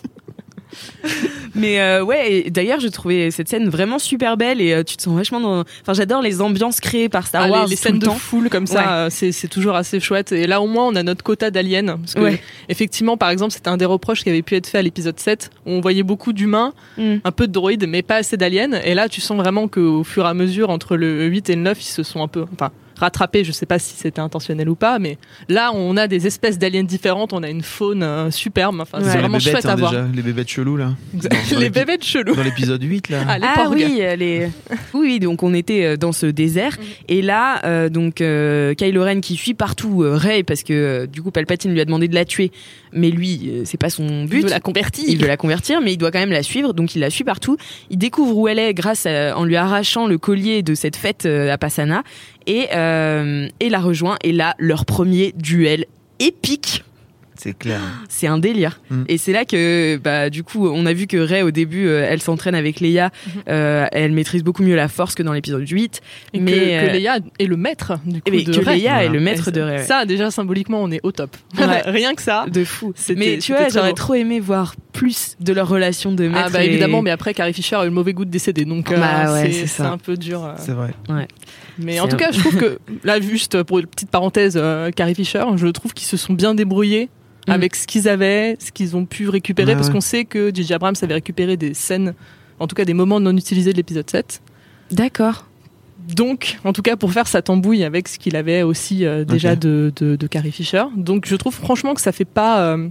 Mais euh, ouais, d'ailleurs, je trouvais cette scène vraiment super belle et euh, tu te sens vachement dans. Enfin, j'adore les ambiances créées par Star Ah, les- Wars. les, scènes le de foule comme ça, Ouais. c'est c'est toujours assez chouette. Et là, au moins, on a notre quota d'aliens. Parce que, Ouais. effectivement, par exemple, c'était un des reproches qui avait pu être fait à l'épisode 7, où on voyait beaucoup d'humains, Mm. un peu de droïdes, mais pas assez d'aliens. Et là, tu sens vraiment qu'au fur et à mesure, entre le 8 et le 9, ils se sont un peu. Enfin, rattrapés, je sais pas si c'était intentionnel ou pas, mais là, on a des espèces d'aliens différentes, on a une faune euh, superbe. Enfin, Ouais. c'est vraiment bébêtes, chouette hein, à voir. déjà. Les bébêtes chelous, là. Dans- les bébêtes chelous. Dans l'épisode 8, là. Ah, les Ah oui, les... oui, donc on était euh, dans ce désert et là, euh, donc euh, Kylo Ren qui suit partout euh, Rey parce que euh, du coup Palpatine lui a demandé de la tuer, mais lui euh, c'est pas son but. Il veut la convertir. Il veut la convertir, mais il doit quand même la suivre, donc il la suit partout. Il découvre où elle est grâce à, en lui arrachant le collier de cette fête euh, à Passana et, euh, et la rejoint. Et là, leur premier duel épique. C'est clair. C'est un délire. Mm. Et c'est là que, bah, du coup, on a vu que Rey, au début, euh, elle s'entraîne avec Leia. Mhm. Euh, elle maîtrise beaucoup mieux la force que dans l'épisode 8. Et mais, que, euh, que Leia est le maître du coup Mais de que Rey. Leia est le maître Et de Rey. Ça, déjà symboliquement, on est au top. Ouais. Rien que ça. de fou. Mais tu vois, j'aurais trop aimé voir plus de leur relation de maître. Ah bah et- évidemment, mais après Carrie Fisher a eu le mauvais goût de décéder, donc euh, Bah ouais, c'est un peu dur. euh. C'est vrai. Mais en tout un- cas, je trouve que là, juste pour une petite parenthèse, euh, Carrie Fisher, je trouve qu'ils se sont bien débrouillés Mm. avec ce qu'ils avaient, ce qu'ils ont pu récupérer, Ouais, parce ouais. qu'on sait que J.J. Abrams avait récupéré des scènes, en tout cas des moments non utilisés de l'épisode 7. D'accord. Donc, en tout cas, pour faire sa tambouille avec ce qu'il avait aussi euh, déjà de, de Carrie Fisher. Donc, je trouve franchement que ça fait pas. euh,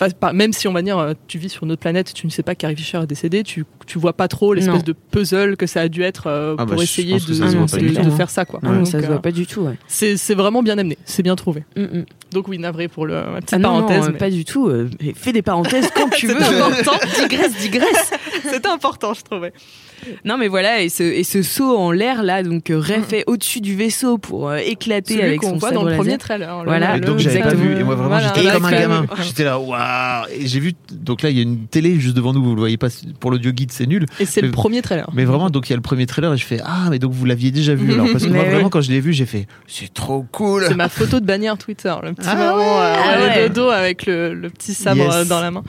enfin, même si on va dire, euh, tu vis sur une autre planète, tu ne sais pas que Carrie Fisher est décédée, tu, tu vois pas trop l'espèce de puzzle que ça a dû être euh, Ah bah, pour essayer de, de- tout, faire ça. Quoi. Non, Donc, ça se euh, voit pas du tout, ouais. c'est c'est vraiment bien amené, c'est bien trouvé. Mm, mm. Donc, oui, navré pour le, ma petite Ah non, parenthèse. non, mais pas du tout. euh, fais des parenthèses quand tu C'est veux. important. digresse, digresse. C'était important, je trouvais. Non, mais voilà, et ce, et ce saut en l'air là, donc euh, Ray Mm. fait au-dessus du vaisseau pour euh, éclater Celui avec qu'on son voit sabre dans le laser. premier trailer. le- Voilà. Et le- donc j'avais pas vu et moi vraiment Voilà, j'étais comme un gamin j'étais là waouh et j'ai vu donc là il y a une télé juste devant nous vous le voyez pas pour l'audio guide c'est nul Et c'est le Mais- premier trailer. mais vraiment donc il y a le premier trailer et je fais ah mais donc vous l'aviez déjà vu alors parce que Mais moi vraiment quand je l'ai vu j'ai fait c'est trop cool C'est ma photo de bannière Twitter, le petit Ah moment euh, Ah ouais, dos avec le, le petit sabre Yes. euh, dans la main.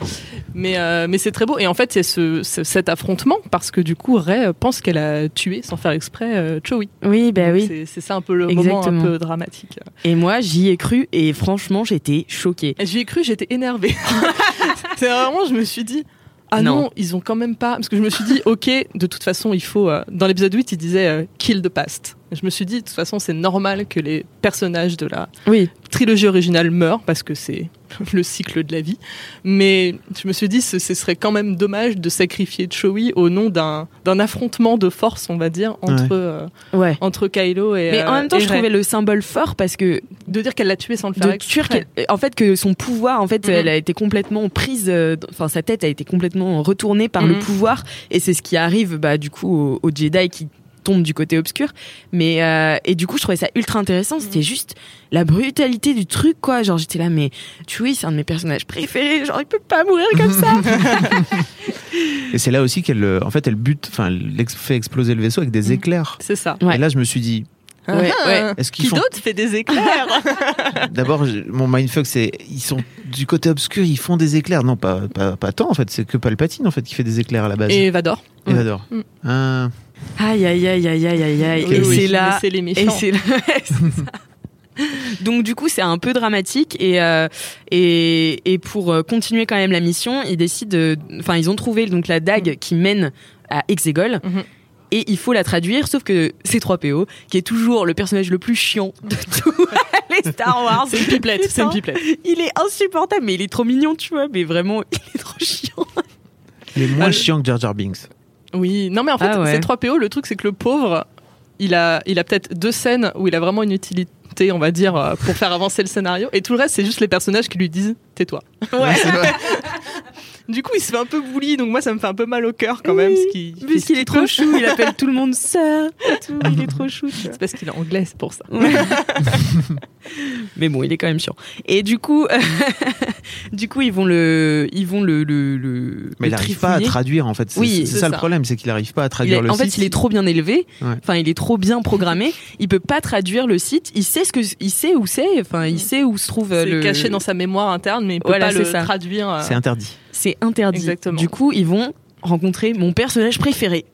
Mais, euh, mais c'est très beau. Et en fait, il y a ce, ce- cet affrontement parce que du coup, Ray euh, pense qu'elle a tué sans faire exprès euh. Oui, bah Donc oui. c'est- ça un peu le moment un peu dramatique. Et moi, j'y ai cru et franchement, j'étais choquée. J'y ai cru, j'étais énervée. c'est vraiment, je me suis dit. Ah non. Non. ils ont quand même pas. Parce que je me suis dit, ok, de toute façon, il faut. euh, Dans l'épisode 8, il disait euh, kill the past. Je me suis dit, de toute façon, c'est normal que les personnages de la Oui. trilogie originale meurt parce que c'est le cycle de la vie. Mais je me suis dit, ce, ce serait quand même dommage de sacrifier Chewie au nom d'un d'un affrontement de force, on va dire, entre, Ouais. euh, Ouais. entre Kylo et. Mais en euh, même temps, et je Rey. trouvais le symbole fort parce que De dire qu'elle l'a tué sans le faire de exprès. tuer en fait que son pouvoir en fait Mhm. elle a été complètement prise euh, enfin sa tête a été complètement retournée par le Mhm. pouvoir et c'est ce qui arrive bah du coup aux, aux Jedi qui tombent du côté obscur mais euh, et du coup je trouvais ça ultra intéressant Mhm. c'était juste la brutalité du truc quoi genre j'étais là mais Chewie c'est un de mes personnages préférés genre il peut pas mourir comme ça et c'est là aussi qu'elle euh, en fait elle bute enfin elle fait exploser le vaisseau avec des Mm. éclairs C'est ça. Ouais. et là je me suis dit Ouais, ouais. Est-ce qu'ils Qui font d'autre fait des éclairs? D'abord, mon mindfuck, c'est ils sont du côté obscur, ils font des éclairs. Non, pas pas, pas tant en fait. C'est que Palpatine en fait qui fait des éclairs à la base. Et Vador. Et Vador. Mm. Ah, Aïe, aïe, aïe, aïe, aïe, aïe, aïe. Oui, et oui, c'est là. c'est les Et méchants. c'est là. ouais, c'est ça. Donc du coup c'est un peu dramatique et euh, et, et pour euh, continuer quand même la mission ils décident de- enfin ils ont trouvé donc la dague qui mène à Exegol Mhm. et il faut la traduire sauf que C3PO qui est toujours le personnage le plus chiant de tous les Star Wars C'est une pipelette, c'est une pipelette. il est insupportable mais il est trop mignon tu vois mais vraiment il est trop chiant il est moins Ah, chiant que Jar Jar Binks. Oui, non mais en fait, Ah ouais. c'est 3PO, le truc c'est que le pauvre, il a, il a peut-être deux scènes où il a vraiment une utilité, on va dire, euh, pour faire avancer le scénario, et tout le reste c'est juste les personnages qui lui disent tais-toi. ouais C'est vrai. Du coup, il se fait un peu bully, donc moi ça me fait un peu mal au cœur quand même. Oui, ce qui, Parce qu'il est trop chou, il appelle tout le monde sœur. et tout, Il est trop chou. C'est parce qu'il est anglais, c'est pour ça. Ouais. Mais bon, il est quand même chiant. Et du coup, du coup, ils vont le, ils vont le, le, le Mais il n'arrive pas à traduire en fait. C'est Oui, c'est c'est ça, le problème, c'est qu'il n'arrive pas à traduire est- le en fait, site. il est trop bien élevé. Ouais. Enfin, il est trop bien programmé. Il peut pas traduire le site. Il sait ce que, il sait où c'est. Enfin, il sait où se trouve euh, C'est le. caché dans sa mémoire interne, mais il peut Voilà, pas le ça. traduire. euh, C'est interdit. C'est interdit. Exactement. Du coup, ils vont rencontrer mon personnage préféré.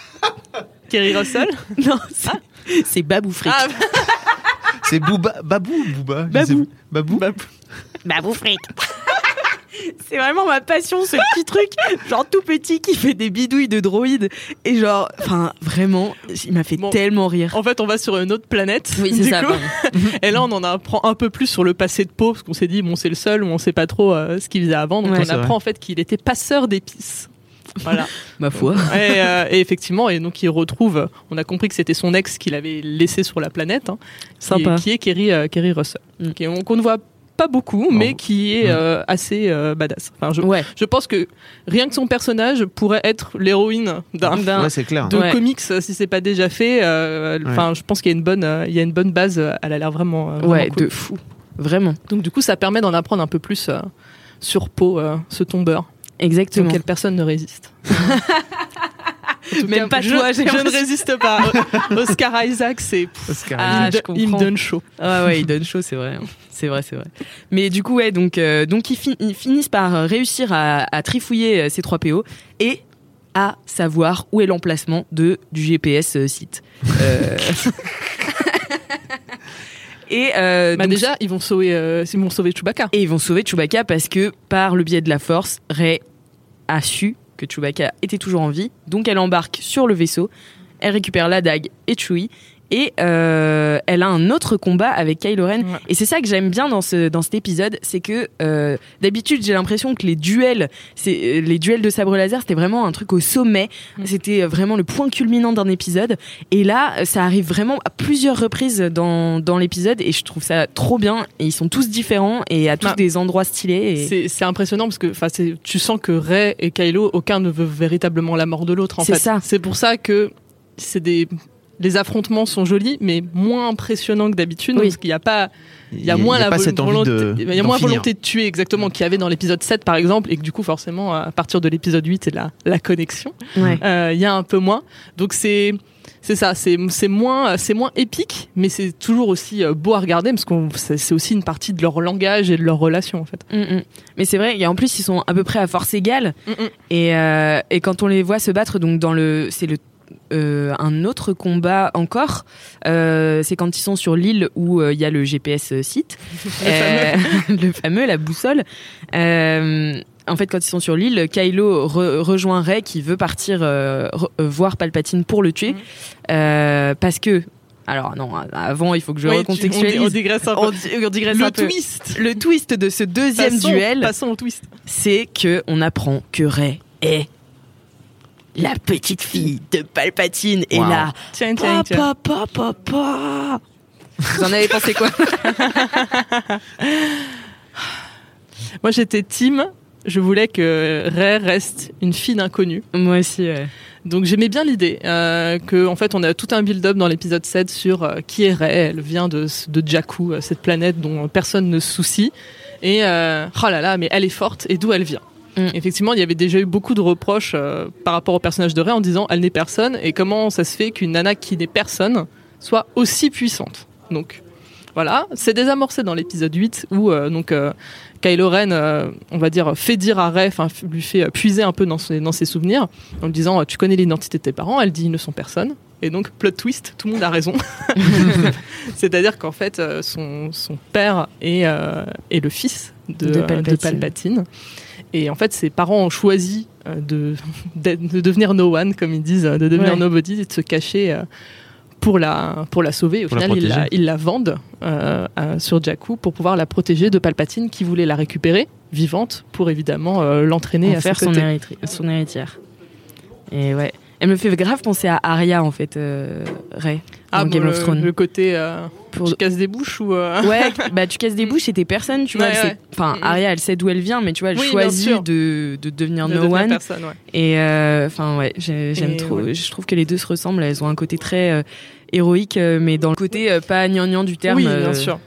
Kerry Russell. non, c'est- c'est Babou Frick. Ah, C'est Booba, Babou ou Booba Babou. Babou. Babou. Babou Frick. C'est vraiment ma passion, ce petit truc, genre tout petit qui fait des bidouilles de droïdes. Et genre, enfin, vraiment, il m'a fait Bon. tellement rire. En fait, on va sur une autre planète. Oui, c'est ça. Et là, on en apprend un peu plus sur le passé de Poe, parce qu'on s'est dit, bon, c'est le seul, où on sait pas trop euh, ce qu'il faisait avant. Donc, Ouais, on apprend vrai. en fait qu'il était passeur d'épices. Voilà. Ma foi. et, euh, et effectivement, et donc il retrouve, on a compris que c'était son ex qu'il avait laissé sur la planète, hein, qui, Sympa. est, qui est Kerry, euh, Kerry Russell, Mm. qui qu'on ne voit pas beaucoup, mais qui est euh, assez euh, badass. Enfin, je, Ouais. je pense que rien que son personnage pourrait être l'héroïne d'un D'un- Ouais, de Ouais. comics euh, si c'est pas déjà fait. euh, Enfin, je pense qu'il y a une bonne, il y a une bonne base. Elle a l'air vraiment, vraiment Ouais, cool. de fou. Vraiment. Donc du coup, ça permet d'en apprendre un peu plus euh, sur Poe, euh, ce tombeur, Exactement. auquel personne ne résiste. Même pas je, toi, je ne résiste pas. Oscar Isaac, c'est Oscar Ah, il, je me do- il me comprends. donne chaud. Ah ouais, il donne chaud, c'est vrai. hein. C'est vrai, c'est vrai. Mais du coup, ouais, donc, euh, donc ils, fin- ils finissent par euh, réussir à, à trifouiller euh, ces 3 PO et à savoir où est l'emplacement de du GPS euh, site. Euh, et euh, Bah donc, déjà, ils vont sauver, euh, ils vont sauver Chewbacca. et ils vont sauver Chewbacca parce que par le biais de la Force, Rey a su que Chewbacca était toujours en vie, donc elle embarque sur le vaisseau, elle récupère la dague et Chewie. Et euh, elle a un autre combat avec Kylo Ren. Ouais. Et c'est ça que j'aime bien dans, ce, dans cet épisode, c'est que euh, d'habitude j'ai l'impression que les duels, c'est euh, les duels de sabre laser, c'était vraiment un truc au sommet. Mm. C'était vraiment le point culminant d'un épisode. Et là, ça arrive vraiment à plusieurs reprises dans, dans l'épisode, et je trouve ça trop bien. Et ils sont tous différents et à tous Bah, des endroits stylés. Et... C'est impressionnant parce que enfin, c'est- tu sens que Rey et Kylo, aucun ne veut véritablement la mort de l'autre. en C'est fait. ça. C'est pour ça que c'est des les affrontements sont jolis, mais moins impressionnants que d'habitude, Oui. parce qu'il n'y a pas il y a moins y a la pas vo- cette envie volonté, de. il y a moins volonté de tuer exactement qu'il y avait dans l'épisode 7 par exemple, et que du coup forcément à partir de l'épisode 8 c'est la la connexion. Ouais. Euh, Il y a un peu moins, donc c'est c'est ça, c'est c'est moins c'est moins épique, mais c'est toujours aussi euh, beau à regarder parce qu'on c'est aussi une partie de leur langage et de leur relation en fait. Mm, mm. Mais c'est vrai, et en plus ils sont à peu près à force égale. Mm, mm. Et, euh, et quand on les voit se battre, donc dans le, c'est le euh, un autre combat encore, euh, c'est quand ils sont sur l'île où euh, il y a le GPS site, le fameux, la boussole. En fait, quand ils sont sur l'île, Kylo re- rejoint Rey qui veut partir voir Palpatine pour le tuer, parce que. Alors non, avant il faut que je Oui, tu- recontextualise. on, on digresse un peu. On di- on digresse le un peu. twist. Le twist de ce deuxième Passons- duel, Passons au twist. c'est que on apprent que Rey est la petite fille de Palpatine et Wow. là Tiens, tiens, tiens. papa papa papa vous en avez pensé quoi Moi, j'étais team. Je voulais que Rey reste une fille d'inconnu. moi aussi ouais. Donc j'aimais bien l'idée euh, que en fait on a tout un build-up dans l'épisode 7 sur euh, qui est Rey. Elle vient de, de Jakku, euh, cette planète dont personne ne se soucie. Et euh, oh là là, mais elle est forte et d'où elle vient. Mm. Effectivement, il y avait déjà eu beaucoup de reproches euh, par rapport au personnage de Rey en disant elle n'est personne et comment ça se fait qu'une nana qui n'est personne soit aussi puissante. Donc voilà, c'est désamorcé dans l'épisode 8 où euh, donc euh, Kylo Ren, euh, on va dire, fait dire à enfin lui fait puiser un peu dans ses, dans ses souvenirs en lui disant tu connais l'identité de tes parents, elle dit ils ne sont personne. Et donc plot twist, tout le monde a raison. C'est-à-dire qu'en fait son, son, père est, est, le fils de, de, Palpatine. de, Palpatine. Et en fait ses parents ont choisi de, de, devenir no one, comme ils disent, de devenir ouais. nobody et de se cacher pour la, pour la sauver. Au Pour la final, ils la, protéger. ils la vendent euh, à- sur Jakku pour pouvoir la protéger de Palpatine qui voulait la récupérer vivante pour évidemment euh, l'entraîner en à faire son, son héritière. Et ouais. Elle me fait grave penser à Arya, en fait, euh, dans Ah, bon, Game le, of Thrones. le côté euh, Pour- tu casses des bouches ou euh, Ouais, bah tu casses des bouches et t'es personne, tu vois. Ouais, ouais. Enfin, Mhm. Aria, elle sait d'où elle vient, mais tu vois, elle Oui, choisit de, de devenir de no devenir one. personne, ouais. Et euh, enfin, ouais, j'ai- j'aime trop. Je trouve que les deux se ressemblent. Elles ont un côté très euh, héroïque, mais dans le côté pas gnangnan du terme. Oui, bien sûr.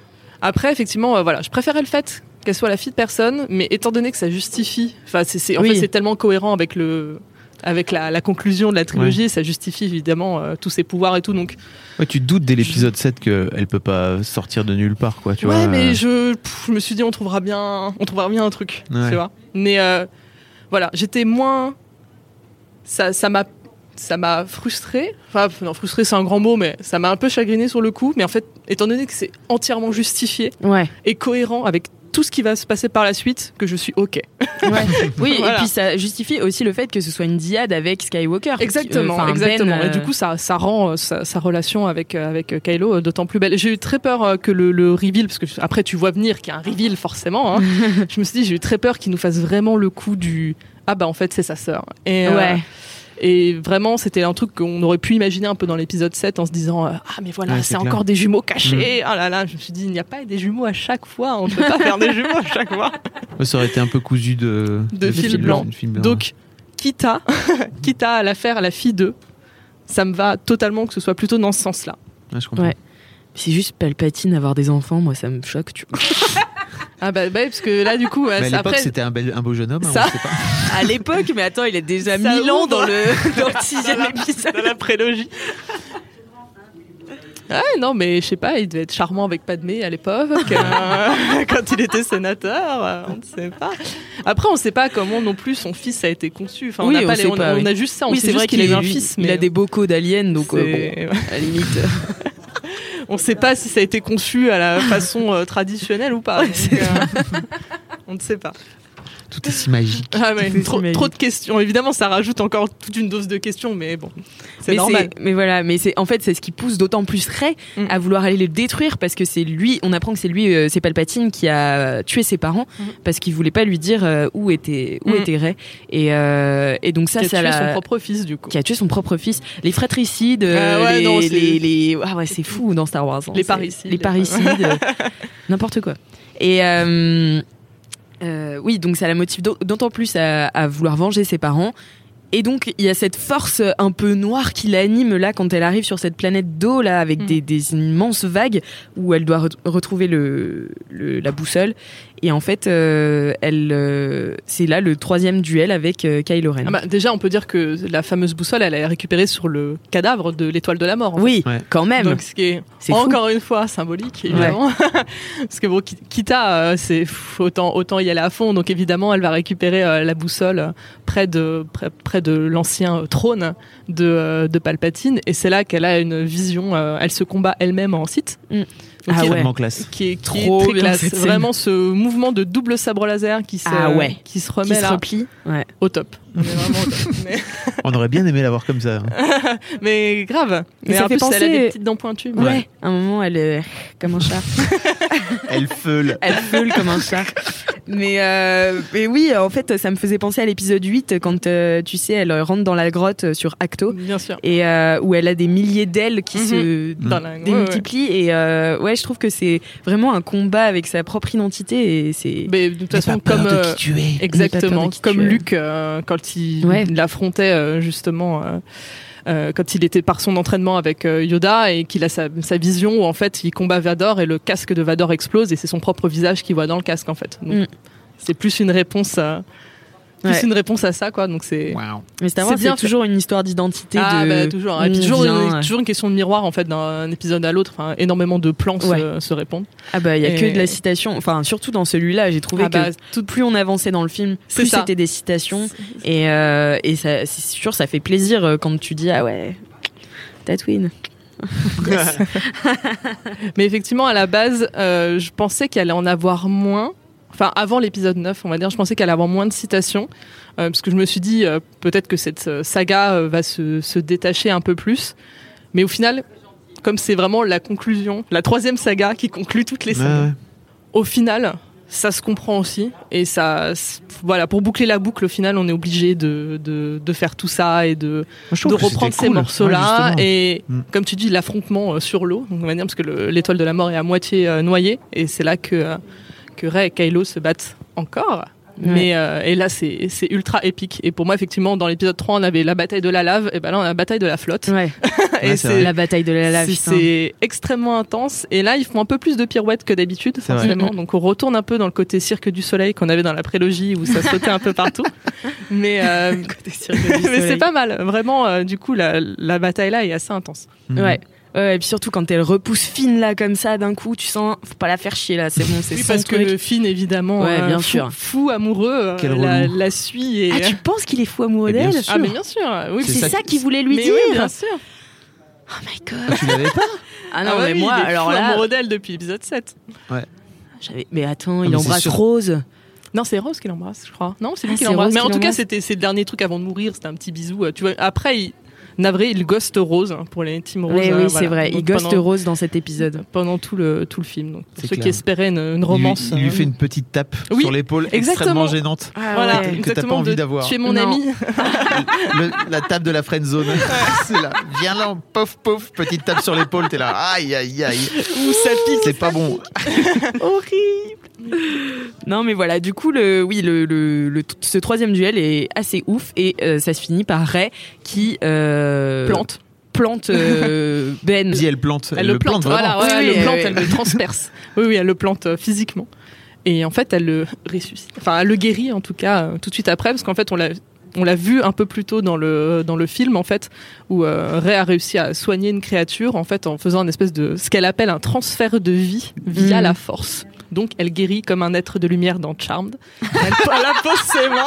Après, effectivement, voilà, je préférais le fait qu'elle soit la fille de personne, mais étant donné que ça justifie, enfin, c'est, c'est- en Oui. fait, c'est tellement cohérent avec le, avec la, la conclusion de la trilogie, ça justifie évidemment euh, tous ses pouvoirs et tout. Donc, Ouais, tu te doutes dès l'épisode 7 qu'elle peut pas sortir de nulle part, quoi. Tu ouais, vois, mais euh, je, pff, je me suis dit, on trouvera bien, on trouvera bien un truc, Ouais. tu vois. Mais euh, voilà, j'étais moins, ça, ça m'a, ça m'a frustré. Enfin, non, frustré, c'est un grand mot, mais ça m'a un peu chagriné sur le coup. Mais en fait, étant donné que c'est entièrement justifié Ouais. et cohérent avec tout ce qui va se passer par la suite, que je suis ok. ouais. Oui, Voilà. et puis ça justifie aussi le fait que ce soit une diade avec Skywalker. Exactement, Qui- euh, exactement. Ben, Et du euh, coup, ça, ça rend euh, sa, sa relation avec, avec Kylo d'autant plus belle. J'ai eu très peur que le, le reveal, parce que après tu vois venir qu'il y a un reveal forcément. hein. je me suis dit, j'ai eu très peur qu'il nous fasse vraiment le coup du ah bah en fait c'est sa sœur. Et, Ouais. Et vraiment, c'était un truc qu'on aurait pu imaginer un peu dans l'épisode 7 en se disant euh, Ah, mais voilà, Ouais, c'est encore des jumeaux cachés. Ah là là, je me suis dit Il n'y a pas des jumeaux à chaque fois. On ne peut pas faire des jumeaux à chaque fois. ça aurait été un peu cousu de, De fil blanc. de fil blanc. Donc, quitte à, quitte à la faire à la fille d'eux, ça me va totalement que ce soit plutôt dans ce sens-là. Ouais, je comprends. Ouais. C'est juste Palpatine avoir des enfants, moi ça me choque. Tu vois. Ah bah, bah, parce que là, du coup, Mais à l'époque, après. c'était un, bel- un beau jeune homme, hein, Ça- on sait pas. À l'époque, mais attends, il a déjà Ça 1000 ans dans le, dans le dans sixième la, épisode. dans la prélogie. Ouais, non, mais je sais pas, il devait être charmant avec Padmé à l'époque, euh, quand il était sénateur, euh, on ne sait pas. Après, on sait pas comment non plus son fils a été conçu. Enfin, Oui, on, n'a on pas les- on, pas, on oui. a juste ça, on oui, sait c'est vrai juste qu'il a qu'il eu un est- fils, Il mais a des bocaux d'aliens, donc euh, bon, à la limite. on sait pas si ça a été conçu à la façon euh, traditionnelle ou pas. Donc, euh, on ne sait pas. Tout est si magique. Ah ouais, C'est trop, si magique. trop de questions. Évidemment, ça rajoute encore toute une dose de questions, mais bon, c'est normal. Mais voilà, mais c'est en fait c'est ce qui pousse d'autant plus Rey Mm. à vouloir aller le détruire parce que c'est lui. On apprend que c'est lui, euh, c'est Palpatine qui a tué ses parents Mm. parce qu'il voulait pas lui dire euh, où était où Mm. était Rey. Et euh, et donc ça, Qui a ça tué l'a- son propre fils, du coup. qui a tué son propre fils. Les fratricides, euh, Ah ouais, les, non, c'est- les, les- ah ouais, c'est fou dans Star Wars. hein. Les parricides. les parricides, euh, n'importe quoi. Et euh, oui, donc ça la motive d'au- d'autant plus à vouloir venger ses parents. Et donc il y a cette force un peu noire qui l'anime là quand elle arrive sur cette planète d'eau là avec Mm. des, des immenses vagues où elle doit re- retrouver le, le- la boussole. Et en fait, euh, elle, euh, c'est là le troisième duel avec euh, Kylo Ren. Ah bah, déjà, on peut dire que la fameuse boussole, elle est récupérée sur le cadavre de l'étoile de la mort. oui, Ouais. quand même. Donc, ce qui est, fou. encore une fois symbolique, évidemment. Parce que bon, Ki- Kita, euh, c'est autant, autant y aller à fond. Donc, évidemment, elle va récupérer euh, la boussole euh, près de, près, près de l'ancien euh, trône de, euh, de Palpatine. Et c'est là qu'elle a une vision. euh, elle se combat elle-même en site. Mm. Donc, Ah qui est- ouais. Vraiment classe. qui est, qui Trop est très bien, classe. Vraiment ce mouvement de double sabre laser qui se, Ah ouais. qui se qui remet se là replie. Ouais. au top. On vraiment. Mais, aurait bien aimé l'avoir comme ça. hein. mais grave. Mais Mais ça en fait plus, elle a penser- des petites dents pointues. Ouais. À un moment, elle est comme un chat. Elle feule. Elle feule comme un chat. Mais, euh, mais oui, en fait, ça me faisait penser à l'épisode 8 quand, euh, tu sais, elle rentre dans la grotte sur Acto Bien sûr. et euh, où elle a des milliers d'ailes qui Mhm. se Dans la- ouais, ouais. démultiplient. Et euh, ouais, je trouve que c'est vraiment un combat avec sa propre identité et c'est. Mais de toute façon, comme. euh, qui tu es. Exactement, qui comme tu es. Luc euh, quand il Ouais. l'affrontait euh, justement euh, euh, quand il était par son entraînement avec euh, Yoda et qu'il a sa, sa vision où en fait il combat Vador et le casque de Vador explose et c'est son propre visage qu'il voit dans le casque en fait. Donc, Mm. C'est plus une réponse. euh, plus Ouais. une réponse à ça, quoi. Donc c'est. Waouh. Mais Star Wars, C'est toujours une histoire d'identité. Ah, de... bah, toujours. Et puis toujours, vient, une, toujours une question de miroir en fait d'un épisode à l'autre. Enfin, énormément de plans se- Ouais. se, répondent. Ah bah il y a que de la citation. Enfin surtout dans celui-là, j'ai trouvé Ah bah, que tout plus on avançait dans le film, plus c'était des citations. Et euh, et ça, c'est sûr, ça fait plaisir euh, quand tu dis ah ouais, Tatooine. Mais effectivement, à la base, euh, je pensais qu'elle allait en avoir moins. Enfin, avant l'épisode 9, on va dire, je pensais qu'elle allait avoir moins de citations. euh, parce que je me suis dit, euh, peut-être que cette euh, saga euh, va se, se détacher un peu plus. Mais au final, comme c'est vraiment la conclusion, la troisième saga qui conclut toutes les sagas, ouais. au final, ça se comprend aussi. Et ça, voilà, pour boucler la boucle, au final, on est obligé de, de, de faire tout ça et de, reprendre ces cool. morceaux-là. Ouais, et Mm. comme tu dis, l'affrontement sur l'eau, on va dire, parce que le- l'étoile de la mort est à moitié noyée. Et c'est là que, que Rey et Kylo se battent encore. Mais euh, et là c'est c'est ultra épique et pour moi effectivement dans l'épisode 3 on avait la bataille de la lave et ben là on a la bataille de la flotte Ouais. et Ouais, c'est. La bataille de la lave. c'est- extrêmement intense et là ils font un peu plus de pirouettes que d'habitude forcément donc on retourne un peu dans le côté cirque du soleil qu'on avait dans la prélogie où ça sautait un peu partout mais euh, mais c'est pas mal vraiment euh, du coup la, la bataille là est assez intense Mhm. Ouais. Ouais, et puis surtout quand elle repousse fine là comme ça d'un coup, tu sens faut pas la faire chier là, c'est bon, c'est oui, parce truc. que Finn évidemment Ouais, euh, bien fou, sûr. fou amoureux euh, Quel la, suit et Ah, tu penses qu'il est fou amoureux bien d'elle. Ah, mais bien sûr oui C'est ça ça, qui- qu'il voulait lui mais dire. oui, bien sûr oh my god. Tu l'avais pas Ah non, Ah bah mais oui, moi il est alors fou là, amoureux d'elle depuis l'épisode 7 j'avais mais attends, Ah, il mais embrasse. Rose. Non, c'est Rose qui l'embrasse, je crois. Non, c'est lui Ah, qui l'embrasse. Rose Mais en tout cas, c'était c'est le dernier truc avant de mourir, c'était un petit bisou. euh, Tu vois, après, il... navré, il ghost Rose hein, pour les Team Rose. Oui, euh, oui, voilà. c'est vrai, il ghost pendant, Rose dans cet épisode. pendant tout le tout le film. Donc, pour ceux qui espéraient une, une Il lui- romance. Il lui euh, fait une petite tape Oui, sur l'épaule extrêmement gênante. voilà, ouais. Que t'as pas envie d'avoir. Tu es mon Non. ami. Le- la tape de la friend zone. c'est là. Viens là, pof pof, petite tape sur l'épaule, t'es là. Aïe aïe aïe. Ou ça pique. C'est pas bon. Horrible. Non, mais voilà, du coup, le, oui, le, le, le- ce troisième duel est assez ouf et euh, ça se finit par Ray qui euh, Plante. plante euh, Ben. Dis elle plante. Elle, le plante, vraiment. voilà, ouais, Oui, elle oui, le plante, oui. elle le transperce. Oui, oui, elle le plante euh, physiquement. Et en fait, elle le ressuscite. Enfin, elle le guérit en tout cas euh, tout de suite après, parce qu'en fait, on l'a on l'a vu un peu plus tôt dans le dans le film en fait où euh, Ray a réussi à soigner une créature en fait en faisant une espèce de ce qu'elle appelle un transfert de vie via Mhm. la force. Donc elle guérit comme un être de lumière dans Charmed. Elle, elle appose ses mains.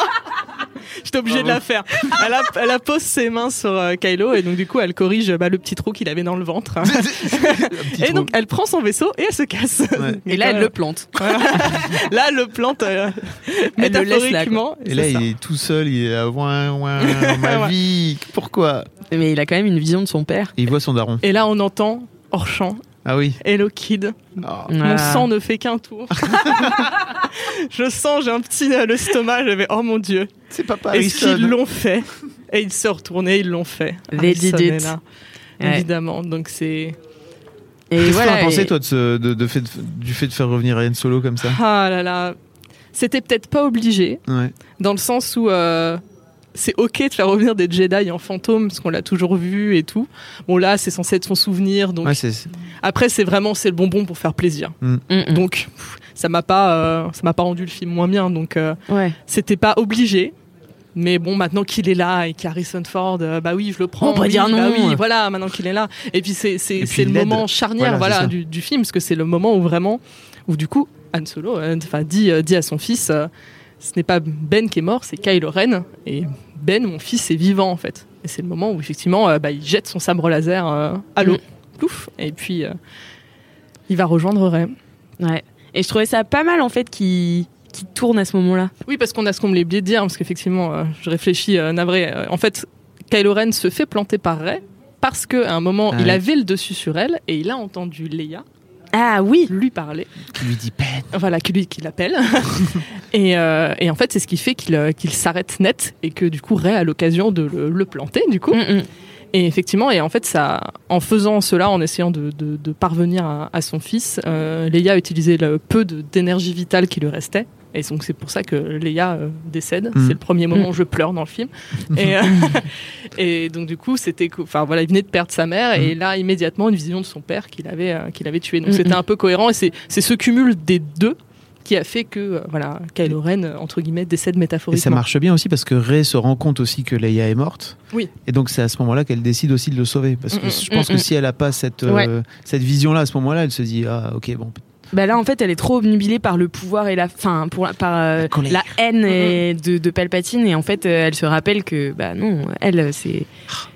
J'étais obligée de la faire. Elle, a- elle appose ses mains sur euh, Kylo et donc du coup elle corrige bah, le petit trou qu'il avait dans le ventre. Petit Et trou. donc elle prend son vaisseau et elle se casse. Ouais. Et là, elle le plante. Voilà. Là, elle le plante euh, Elle le laisse là, quoi. métaphoriquement. Et là, il est tout seul, il est là, ouin, ouin, ma vie, pourquoi? Mais il a quand même une vision de son père. Et il voit son daron. Et là, on entend hors champ Ah oui. Hello Kid. Oh. Mon Ah. sang ne fait qu'un tour. je sens, j'ai un petit à l'estomac. J'avais oh mon dieu. C'est papa Harrison. qu'ils l'ont fait Et ils se retournaient, ils l'ont fait. They did là, Ouais. Évidemment. Donc c'est. Et Qu'est-ce que t'en as pensé, et- toi, de ce- de- de fait- du fait de faire revenir Ryan Solo comme ça? Ah là là. C'était peut-être pas obligé. Ouais. dans le sens où euh, c'est ok de faire revenir des Jedi en fantôme parce qu'on l'a toujours vu et tout. Bon là c'est censé être son souvenir donc Ouais, après c'est vraiment c'est le bonbon pour faire plaisir. Mm, mm. Donc pff, ça m'a pas euh, ça m'a pas rendu le film moins bien donc euh, ouais. c'était pas obligé. Mais bon, maintenant qu'il est là et qu'il y a Harrison Ford, euh, bah oui, je le prends. On peut oui, dire bah non. oui, voilà, maintenant qu'il est là. Et puis c'est le moment charnière, Voilà, du, du film, parce que c'est le moment où vraiment, où du coup, Han Solo, euh, enfin dit euh, dit à son fils, euh, ce n'est pas Ben qui est mort, c'est Kylo Ren. Et Ben, mon fils, est vivant en fait. Et c'est le moment où effectivement, euh, bah, il jette son sabre laser euh, à l'eau, Mm. plouf, et puis euh, il va rejoindre Rey. Ouais. Et je trouvais ça pas mal en fait qui qui tourne à ce moment-là. Oui, parce qu'on a ce qu'on me oublié de dire, parce qu'effectivement, euh, je réfléchis, euh, navré. euh, en fait, Kylo Ren se fait planter par Rey parce qu'à un moment, Ah il ouais. avait le dessus sur elle et il a entendu Leia Ah oui. lui parler. Qui lui dit Ben. Voilà, qui lui qui l'appelle. et, euh, et en fait, c'est ce qui fait qu'il euh, qu'il s'arrête net et que du coup, Rey a l'occasion de le, le planter, du coup. Mm. Et effectivement, et en fait, ça, en faisant cela, en essayant de, de- de parvenir à, à son fils, euh, Leia a utilisé le peu d'énergie vitale qui lui restait. Et donc c'est pour ça que Leia euh, décède. Mhm. C'est le premier moment où je pleure dans le film. et, euh, et donc du coup, c'était, enfin voilà, il venait de perdre sa mère et là immédiatement une vision de son père qu'il avait, euh, qu'il avait tué. Donc c'était un peu cohérent et c'est, c'est ce cumul des deux qui a fait que voilà, Kylo Ren entre guillemets décède Et métaphoriquement. ça marche bien aussi parce que Rey se rend compte aussi que Leia est morte. Oui. Et donc c'est à ce moment-là qu'elle décide aussi de le sauver. Parce que Mm, mm, je pense mm, que mm. si elle a pas cette, Ouais. cette vision-là à ce moment-là, elle se dit ah ok bon. Bah là, en fait, elle est trop obnubilée par le pouvoir et la, fin, pour la- par euh, La haine et de, de Palpatine. Et en fait, euh, elle se rappelle que, bah non, elle, c'est,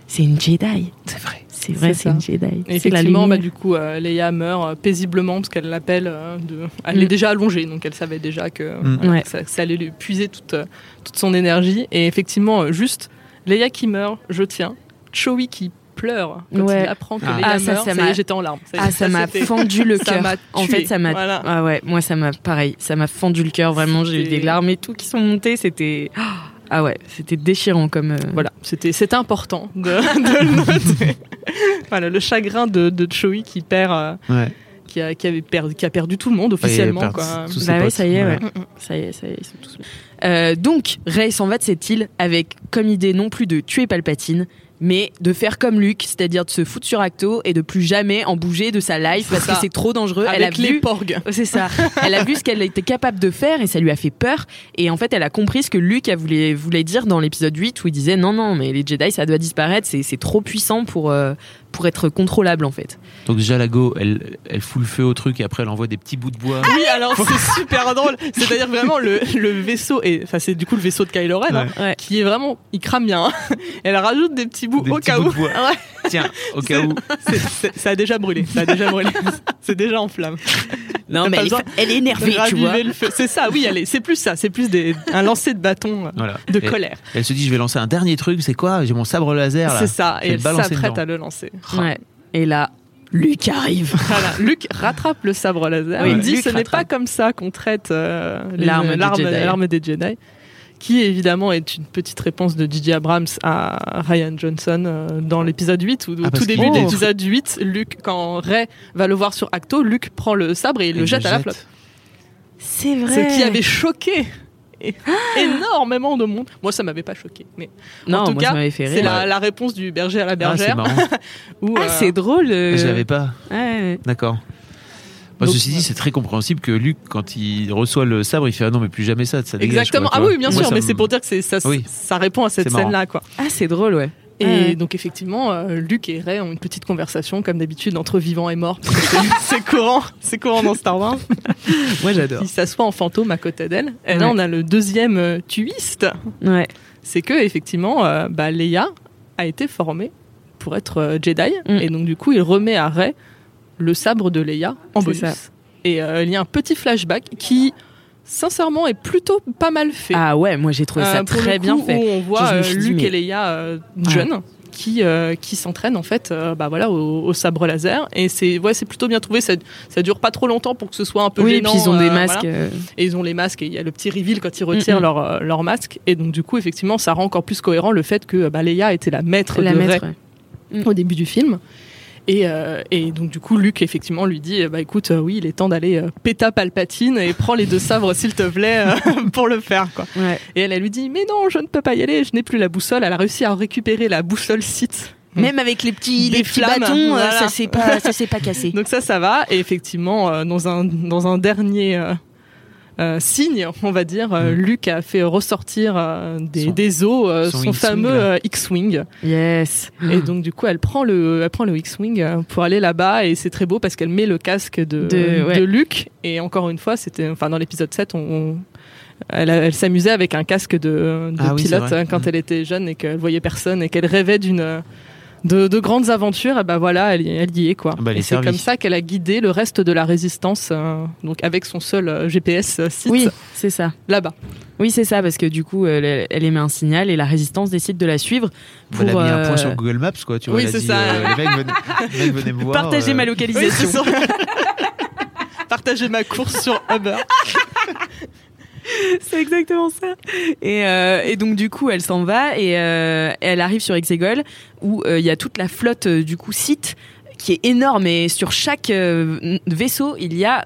c'est une Jedi. C'est vrai. C'est vrai, C'est une Jedi. Et la effectivement, bah, du coup, euh, Leia meurt paisiblement parce qu'elle l'appelle. euh, de... Elle Mm. est déjà allongée, donc elle savait déjà que, Mm. voilà, Ouais. que ça, ça allait lui puiser toute, toute son énergie. Et effectivement, juste Leia qui meurt, je tiens. Chewie qui pleure quand Ouais. il apprend que Ah. Leia Ah, ça, meurt. ça j'étais en larmes. Ah, ça m'a fendu le cœur. En fait, ça m'a. Voilà. Ah ouais, moi, ça m'a pareil. Ça m'a fendu le cœur. Vraiment, j'ai eu des larmes et tout qui sont montées. C'était. Ah ouais, c'était déchirant comme. euh, Voilà, c'était c'était important de, de le noter. voilà, le chagrin de, de Chewie qui perd, euh, Ouais. qui, a, qui avait perdu, qui a perdu tout le monde officiellement. quoi. tous ses Bah ouais, ça y est, ouais. Ça y est, ça y est, ils sont tous morts. Euh, donc, Rey s'en va de cette île avec comme idée non plus de tuer Palpatine, mais de faire comme Luke, c'est-à-dire de se foutre sur Acto et de plus jamais en bouger de sa life parce que c'est trop dangereux. elle a les vu, porgs. c'est ça. Elle a vu ce qu'elle était capable de faire et ça lui a fait peur. Et en fait, elle a compris ce que a voulu, voulait dire dans l'épisode 8 où il disait non, non, mais les Jedi, ça doit disparaître, c'est c'est trop puissant pour, euh, pour être contrôlable en fait. Donc déjà la Go, elle, elle fout le feu au truc et après elle envoie des petits bouts de bois. Oui, alors c'est super drôle. C'est-à-dire vraiment le, le vaisseau, et enfin c'est du coup le vaisseau de Kylo Ren, hein, Ouais. qui est vraiment, il crame bien. hein. Elle rajoute des petits bouts Des au petits cas bouts où. de bois. Ouais, Tiens, au cas où. ça a déjà brûlé. Ça a déjà brûlé. C'est déjà en flamme. Non, mais elle est, besoin elle est énervée, tu vois. C'est ça, oui, c'est plus ça. C'est plus des, un lancer de bâton euh, Voilà. de Et- colère. Elle se dit je vais lancer un dernier truc, c'est quoi? J'ai mon sabre laser là. C'est ça. Et elle s'apprête à le lancer. Ouais. Et là, Luke arrive. Voilà, Luc rattrape le sabre laser. Oui, il dit Luke ce n'est pas comme ça qu'on traite euh, les- L'arme des Jedi. l'arme des Jedi. Qui évidemment est une petite réponse de J.J. Abrams à Ryan Johnson euh, dans l'épisode 8, où au Ah, tout début de l'épisode 8, Luke, quand Ray va le voir sur Acto, Luke prend le sabre et il Elle le jette à la flotte. C'est vrai. Ce qui avait choqué énormément de monde. Moi, ça m'avait pas choqué. Mais Non, en tout moi, cas, c'est rire. la, la réponse du berger à la Ah, c'est bergère. Ah, euh, c'est drôle. euh. Je l'avais pas. Ouais. D'accord. Bah, Donc, ceci dit, c'est très compréhensible que Luc, quand il reçoit le sabre, il fait ah non mais plus jamais ça, ça dégage. Exactement. quoi, ah oui, bien sûr, mais c'est pour dire que ça, Oui. ça répond à cette scène-là, quoi. Ah, c'est drôle, ouais. Et Ouais. donc effectivement, euh, Luke et Ray ont une petite conversation comme d'habitude entre vivants et morts. c'est- courant, c'est courant dans Star Wars. Moi, j'adore. Il s'assoit en fantôme à côté d'elle. Et là, on a le deuxième euh, twist, Ouais. c'est que effectivement, euh, bah, Leia a été formée pour être euh, Jedi, Mm. et donc du coup, il remet à Ray le sabre de Leia en bonus. ça. Et euh, il y a un petit flashback qui, sincèrement, est plutôt pas mal fait. Ah ouais, moi, j'ai trouvé ça Euh, très bien fait. Où on voit euh, mais- et Leia euh, jeunes qui euh, qui s'entraînent en fait euh, bah voilà au, au sabre laser et c'est ouais c'est plutôt bien trouvé ça ça dure pas trop longtemps pour que ce soit un peu Oui, et gênant puis ils ont des masques. voilà. et ils ont les masques et il y a le petit reveal quand ils retirent Mm, leur leur masque et donc du coup effectivement ça rend encore plus cohérent le fait que bah, Leia était la maître la de maître. Rey ouais. au début du film. Et, euh, et donc du coup, Luke effectivement lui dit, bah écoute, euh, oui, il est temps d'aller euh, péta Palpatine et prends les deux sabres s'il te plaît euh, pour le faire quoi. Ouais. Et elle, elle lui dit, mais non, je ne peux pas y aller, je n'ai plus la boussole. Elle a réussi à récupérer la boussole Sith. Même avec les petits, Des les petits flammes, bâtons, euh, voilà. ça s'est pas, ça s'est pas cassé. Donc ça, ça va. Et effectivement, euh, dans un dans un dernier euh, signe, on va dire, euh, Mm. Luke a fait ressortir euh, des, Son- des os, euh, son fameux euh, X-wing. Yes. Et donc du coup, elle prend le, elle prend le X-wing pour aller là-bas et c'est très beau parce qu'elle met le casque de, De- ouais. de Luke. Et encore une fois, c'était, enfin dans l'épisode 7, on, on- elle, a- elle s'amusait avec un casque de, de Ah pilote euh, quand Mhm. elle était jeune et qu'elle voyait personne et qu'elle rêvait d'une de, de grandes aventures. Et ben voilà, elle, y- elle y est quoi. Bah, elle et est c'est comme ça qu'elle a guidé le reste de la résistance, euh, donc avec son seul euh, GPS euh, site Oui, c'est ça. là-bas. Oui, c'est ça, parce que du coup, elle, elle émet un signal et la résistance décide de la suivre pour Elle a mis un point euh, sur Google Maps quoi. Tu vois, oui, c'est ça. euh, les mecs venaient, les mecs venaient me voir. partager euh, ma Oui, localisation. c'est ça. Partager ma course sur Uber. C'est exactement ça. Et, euh, et donc du coup, elle s'en va et euh, elle arrive sur Exegol où euh, il y a toute la flotte du coup site qui est énorme et sur chaque vaisseau il y a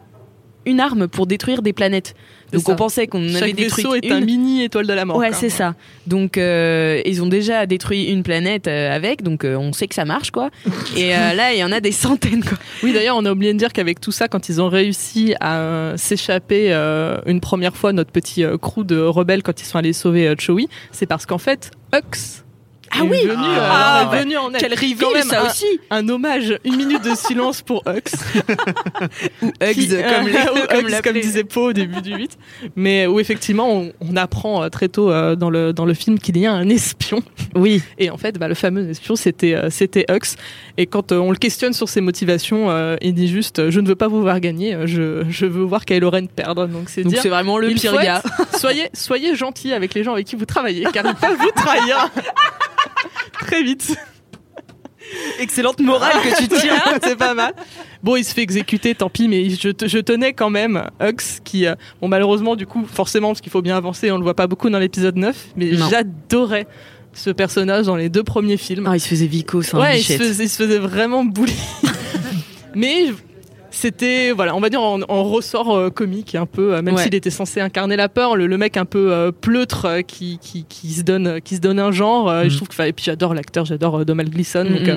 une arme pour détruire des planètes. Donc ça. on pensait qu'on avait détruit vaisseau est une. un mini étoile de la mort. Ouais, c'est ça. Donc euh, ils ont déjà détruit une planète euh, avec, donc euh, on sait que ça marche quoi. Et euh, là il y en a des centaines quoi. Oui, d'ailleurs, on a oublié de dire qu'avec tout ça, quand ils ont réussi à euh, s'échapper euh, une première fois, notre petit crew de rebelles, quand ils sont allés sauver Chewie, c'est parce qu'en fait, Hux Ah oui venu, euh, Ah, ouais. venu en aide. Quel Quand reveal même ça un, aussi. un hommage, une minute de silence pour Hux. Hugs Qui- comme, les, Ou comme, Hugs, comme disait Poe au début du 8. Mais où effectivement, on, on apprend euh, très tôt euh, dans, le, dans le film qu'il y a un espion. Oui. Et en fait, bah, le fameux espion, c'était euh, c'était Hux. Et quand euh, on le questionne sur ses motivations, euh, il dit juste euh, Je ne veux pas vous voir gagner, euh, je, je veux voir Kylo Ren perdre. Donc c'est dire c'est vraiment le pire gars. soyez, soyez gentil avec les gens avec qui vous travaillez, car ils peuvent vous trahir très vite. Excellente morale que tu tiens. c'est pas mal. Bon, il se fait exécuter, tant pis, mais je, te- je tenais quand même Hux, qui, euh, bon, malheureusement, du coup, forcément, parce qu'il faut bien avancer, on le voit pas beaucoup dans l'épisode 9, mais j'adorais ce personnage dans les deux premiers films. Ah, il se faisait Vico, c'est un ouais, il se, faisait, il se faisait vraiment bully. mais c'était, voilà, on va dire en, en ressort euh, comique un peu, euh, même Ouais. s'il était censé incarner la peur, le, le mec un peu euh, pleutre qui, qui, qui se donne, qui se donne un genre. Je trouve que, et puis j'adore l'acteur, j'adore euh, Donald Gleason, donc. Euh,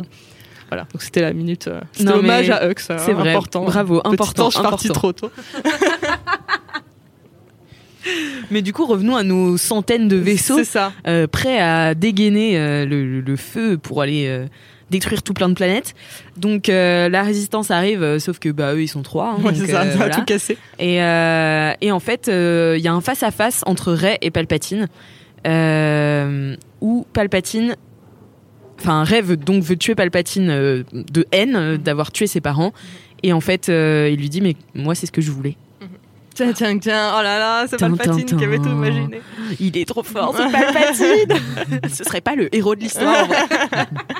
voilà, donc c'était la minute. C'était hommage à Hux. c'est important. Bravo, Petit important, ange parti important. trop tôt. Mais du coup, revenons à nos centaines de vaisseaux ça. euh, prêts à dégainer euh, le, le feu pour aller euh, détruire tout plein de planètes. Donc euh, la résistance arrive, euh, sauf que bah eux ils sont trois. hein, Ouais, donc, ça, euh, voilà. tout cassé. Et, euh, et en fait, il y a un face à face entre Rey et Palpatine, où Palpatine, enfin Rey veut, donc veut tuer Palpatine euh, de haine euh, d'avoir tué ses parents. Et en fait, euh, il lui dit mais moi c'est ce que je voulais. Tiens, tiens, tiens. Oh là là, c'est Tin, Palpatine tin, qui avait tout imaginé. Il est trop fort, c'est Palpatine. ce serait pas le héros de l'histoire.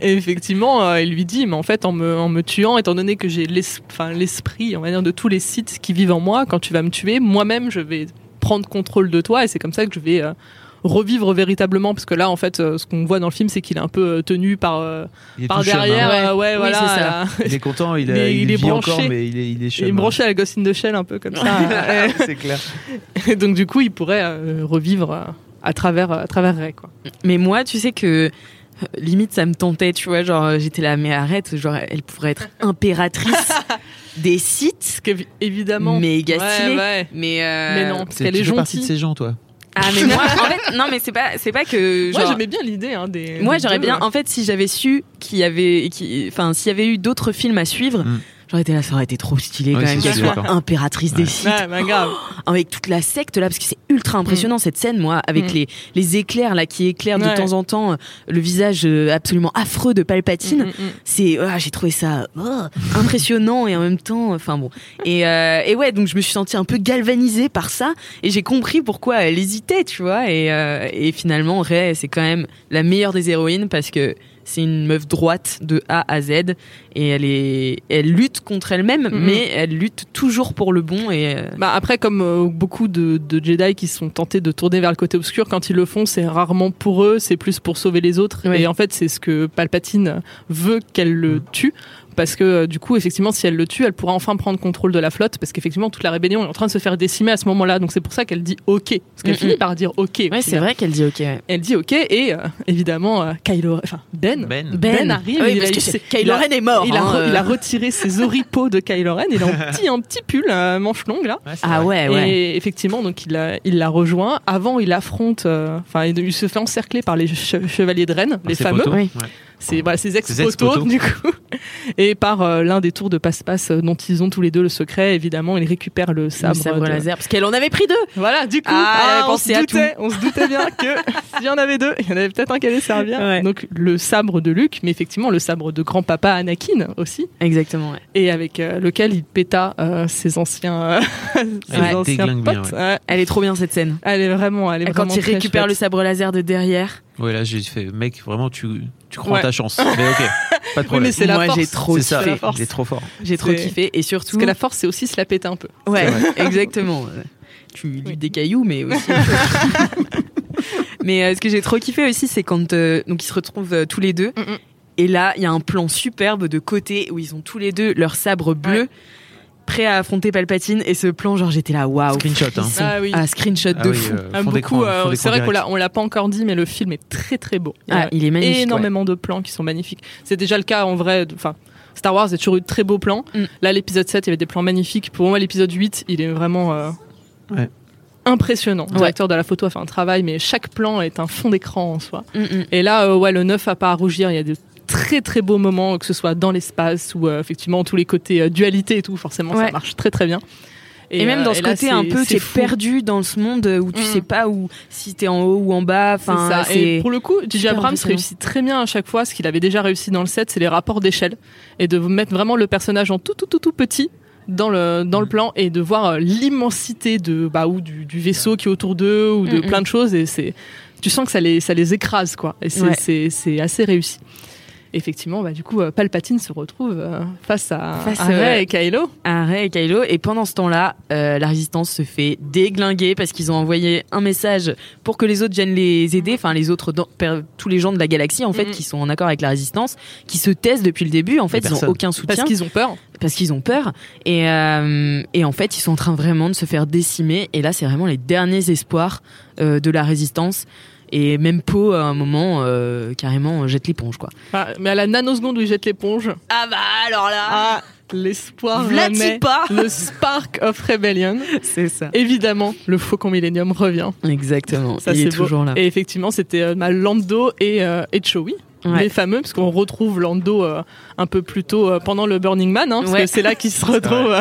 Et effectivement, euh, il lui dit, mais en fait, en me, en me tuant, étant donné que j'ai l'esprit, on va dire, de tous les sites qui vivent en moi, quand tu vas me tuer, moi-même, je vais prendre contrôle de toi, et c'est comme ça que je vais euh, revivre véritablement, parce que là, en fait, euh, ce qu'on voit dans le film, c'est qu'il est un peu euh, tenu par, euh, Il est par chum, derrière, hein. ouais, Oui, voilà. c'est ça. Il est content, il, a- Mais il, il est vit branché. encore, mais il est, il est chum, Il est hein. branché à la Ghost in the Shell, un peu comme ça. c'est clair. Et donc, du coup, il pourrait euh, revivre euh, à travers, à travers Rey, quoi. Mais moi, tu sais que euh, limite ça me tentait, tu vois, genre euh, j'étais là mais arrête, genre elle pourrait être impératrice des sites. Méga Ouais, stylé. ouais. Mais euh, Mais non, parce C'est- qu'elle est partie de ces gens, toi. Ah mais moi en fait non mais c'est pas c'est pas que Moi, j'aimais bien l'idée hein, des. moi j'aurais bien ouais. en fait si j'avais su qu'il y avait qui enfin s'il y avait eu d'autres films à suivre Mm. J'aurais été là ça aurait été trop stylé Ouais, quand même qu'elle soit impératrice des sites. Ouais, bah, grave. avec toute la secte là parce que c'est ultra impressionnant cette scène moi avec Mm. les les éclairs là qui éclairent de temps en temps euh, le visage euh, absolument affreux de Palpatine. Mm, mm, mm. c'est ah, j'ai trouvé ça oh, impressionnant et en même temps enfin bon. Et, euh, et ouais donc je me suis sentie un peu galvanisée par ça et j'ai compris pourquoi elle hésitait tu vois. Et, euh, et finalement Rey c'est quand même la meilleure des héroïnes parce que c'est une meuf droite de A à Z et elle est elle lutte contre elle-même Mhm. mais elle lutte toujours pour le bon et euh, Bah après, comme euh, beaucoup de, de Jedi qui sont tentés de tourner vers le côté obscur, quand ils le font, c'est rarement pour eux, c'est plus pour sauver les autres. Ouais. Et en fait, c'est ce que Palpatine veut qu'elle le tue. Parce que euh, du coup, effectivement, si elle le tue, elle pourra enfin prendre contrôle de la flotte. Parce qu'effectivement, toute la rébellion est en train de se faire décimer à ce moment-là. Donc c'est pour ça qu'elle dit OK. Parce qu'elle finit par dire OK. ouais c'est vrai qu'elle dit ok ouais. Elle dit OK. Et euh, évidemment, euh, Kylo, enfin Ben, Ben. Ben arrive, Oui, il parce a- que il Kylo a- Ren est mort il, a, hein, euh. il a retiré ses oripeaux de Kylo Ren. Il a un petit, un petit pull, euh, manche longue là. ah ouais ouais Et effectivement, donc il la, il la rejoint. Avant, il affronte, euh, enfin, il, il se fait encercler par les che- chevaliers de Rennes, les fameux. poteaux. Oui. Ouais. C'est voilà, ses ex-potos. du coup. Et par euh, l'un des tours de passe-passe euh, dont ils ont tous les deux le secret, évidemment, il récupère le le sabre. sabre de- laser parce qu'elle en avait pris deux Voilà, du coup, Ah, on, se doutait, on se doutait bien que s'il y en avait deux, il y en avait peut-être un qui allait servir. Ouais. Donc le sabre de Luke, mais effectivement le sabre de grand-papa Anakin aussi, exactement ouais. et avec euh, lequel il péta euh, ses anciens, euh, ses Elle anciens déglingue bien, potes. ouais. Ouais. elle est trop bien cette scène Elle est vraiment, elle est Et quand vraiment il très récupère chouette. le sabre laser de derrière Ouais, là, j'ai fait, mec, vraiment, tu, tu crois en ta chance. Mais ok, pas de Oui, problème. mais c'est la Moi, force. j'ai trop il est trop fort. J'ai trop kiffé et surtout. Parce que la force, c'est aussi se la péter un peu. Ouais, exactement. Tu Oui. des cailloux, mais aussi. mais euh, ce que j'ai trop kiffé aussi, c'est quand euh, donc ils se retrouvent euh, tous les deux. Mm, mm. Et là, il y a un plan superbe de côté où ils ont tous les deux leur sabre bleu. Prêt à affronter Palpatine et ce plan genre j'étais là waouh Screenshot, hein. Ah oui. ah, screenshot Ah de oui, fou euh, Ah, beaucoup. euh, c'est vrai qu'on l'a, on l'a pas encore dit, mais le film est très très beau. Il y a Ah, il est magnifique, Énormément de plans qui sont magnifiques. C'est déjà le cas en vrai. Enfin, Star Wars a toujours eu de très beaux plans. Mm. Là, l'épisode 7, il y avait des plans magnifiques. Pour moi, l'épisode 8, il est vraiment euh, Ouais. impressionnant. Le Ouais. directeur de la photo a fait un travail, mais chaque plan est un fond d'écran en soi. Mm, mm. Et là, euh, ouais, le 9 a pas à rougir. Il y a de très très beaux moments, que ce soit dans l'espace ou euh, effectivement tous les côtés euh, dualité et tout. Forcément, Ouais. ça marche très très bien. Et, même euh, dans ce là, côté un peu, t'es perdu dans ce monde où tu Mm. sais pas où si t'es en haut ou en bas. Enfin, Et pour le coup, super Abrams réussit très bien à chaque fois. Ce qu'il avait déjà réussi dans le set, c'est les rapports d'échelle et de mettre vraiment le personnage en tout tout tout tout petit dans le dans le plan et de voir euh, l'immensité de bah ou du, du vaisseau qui est autour d'eux ou de Mm, mm. plein de choses et c'est tu sens que ça les ça les écrase quoi et c'est Ouais. assez réussi. Effectivement, bah, du coup, euh, Palpatine se retrouve euh, face à, Face, à Rey euh, et Kylo. à Rey et Kylo. Et pendant ce temps-là, euh, la résistance se fait déglinguer parce qu'ils ont envoyé un message pour que les autres viennent les aider, enfin les autres, tous les gens de la galaxie en fait, Mhm. qui sont en accord avec la résistance, qui se taisent depuis le début. En fait, ils ont personnes. aucun soutien Parce qu'ils ont peur. parce qu'ils ont peur. Et, euh, et en fait, ils sont en train vraiment de se faire décimer. Et là, c'est vraiment les derniers espoirs euh, de la résistance. Et même Poe, à un moment, euh, carrément, jette l'éponge, quoi. Enfin, mais à la nanoseconde où il jette l'éponge, Ah bah alors là ah, l'espoir pas le spark of rebellion. C'est ça. Évidemment, le Faucon Millennium revient. Exactement. Ça, Il est beau. toujours là. Et effectivement, c'était euh, Lando et, euh, et Chewie. Ouais. Les fameux, parce qu'on retrouve Lando euh, un peu plus tôt euh, pendant le Burning Man, hein, parce Ouais. que c'est là qu'il se retrouve.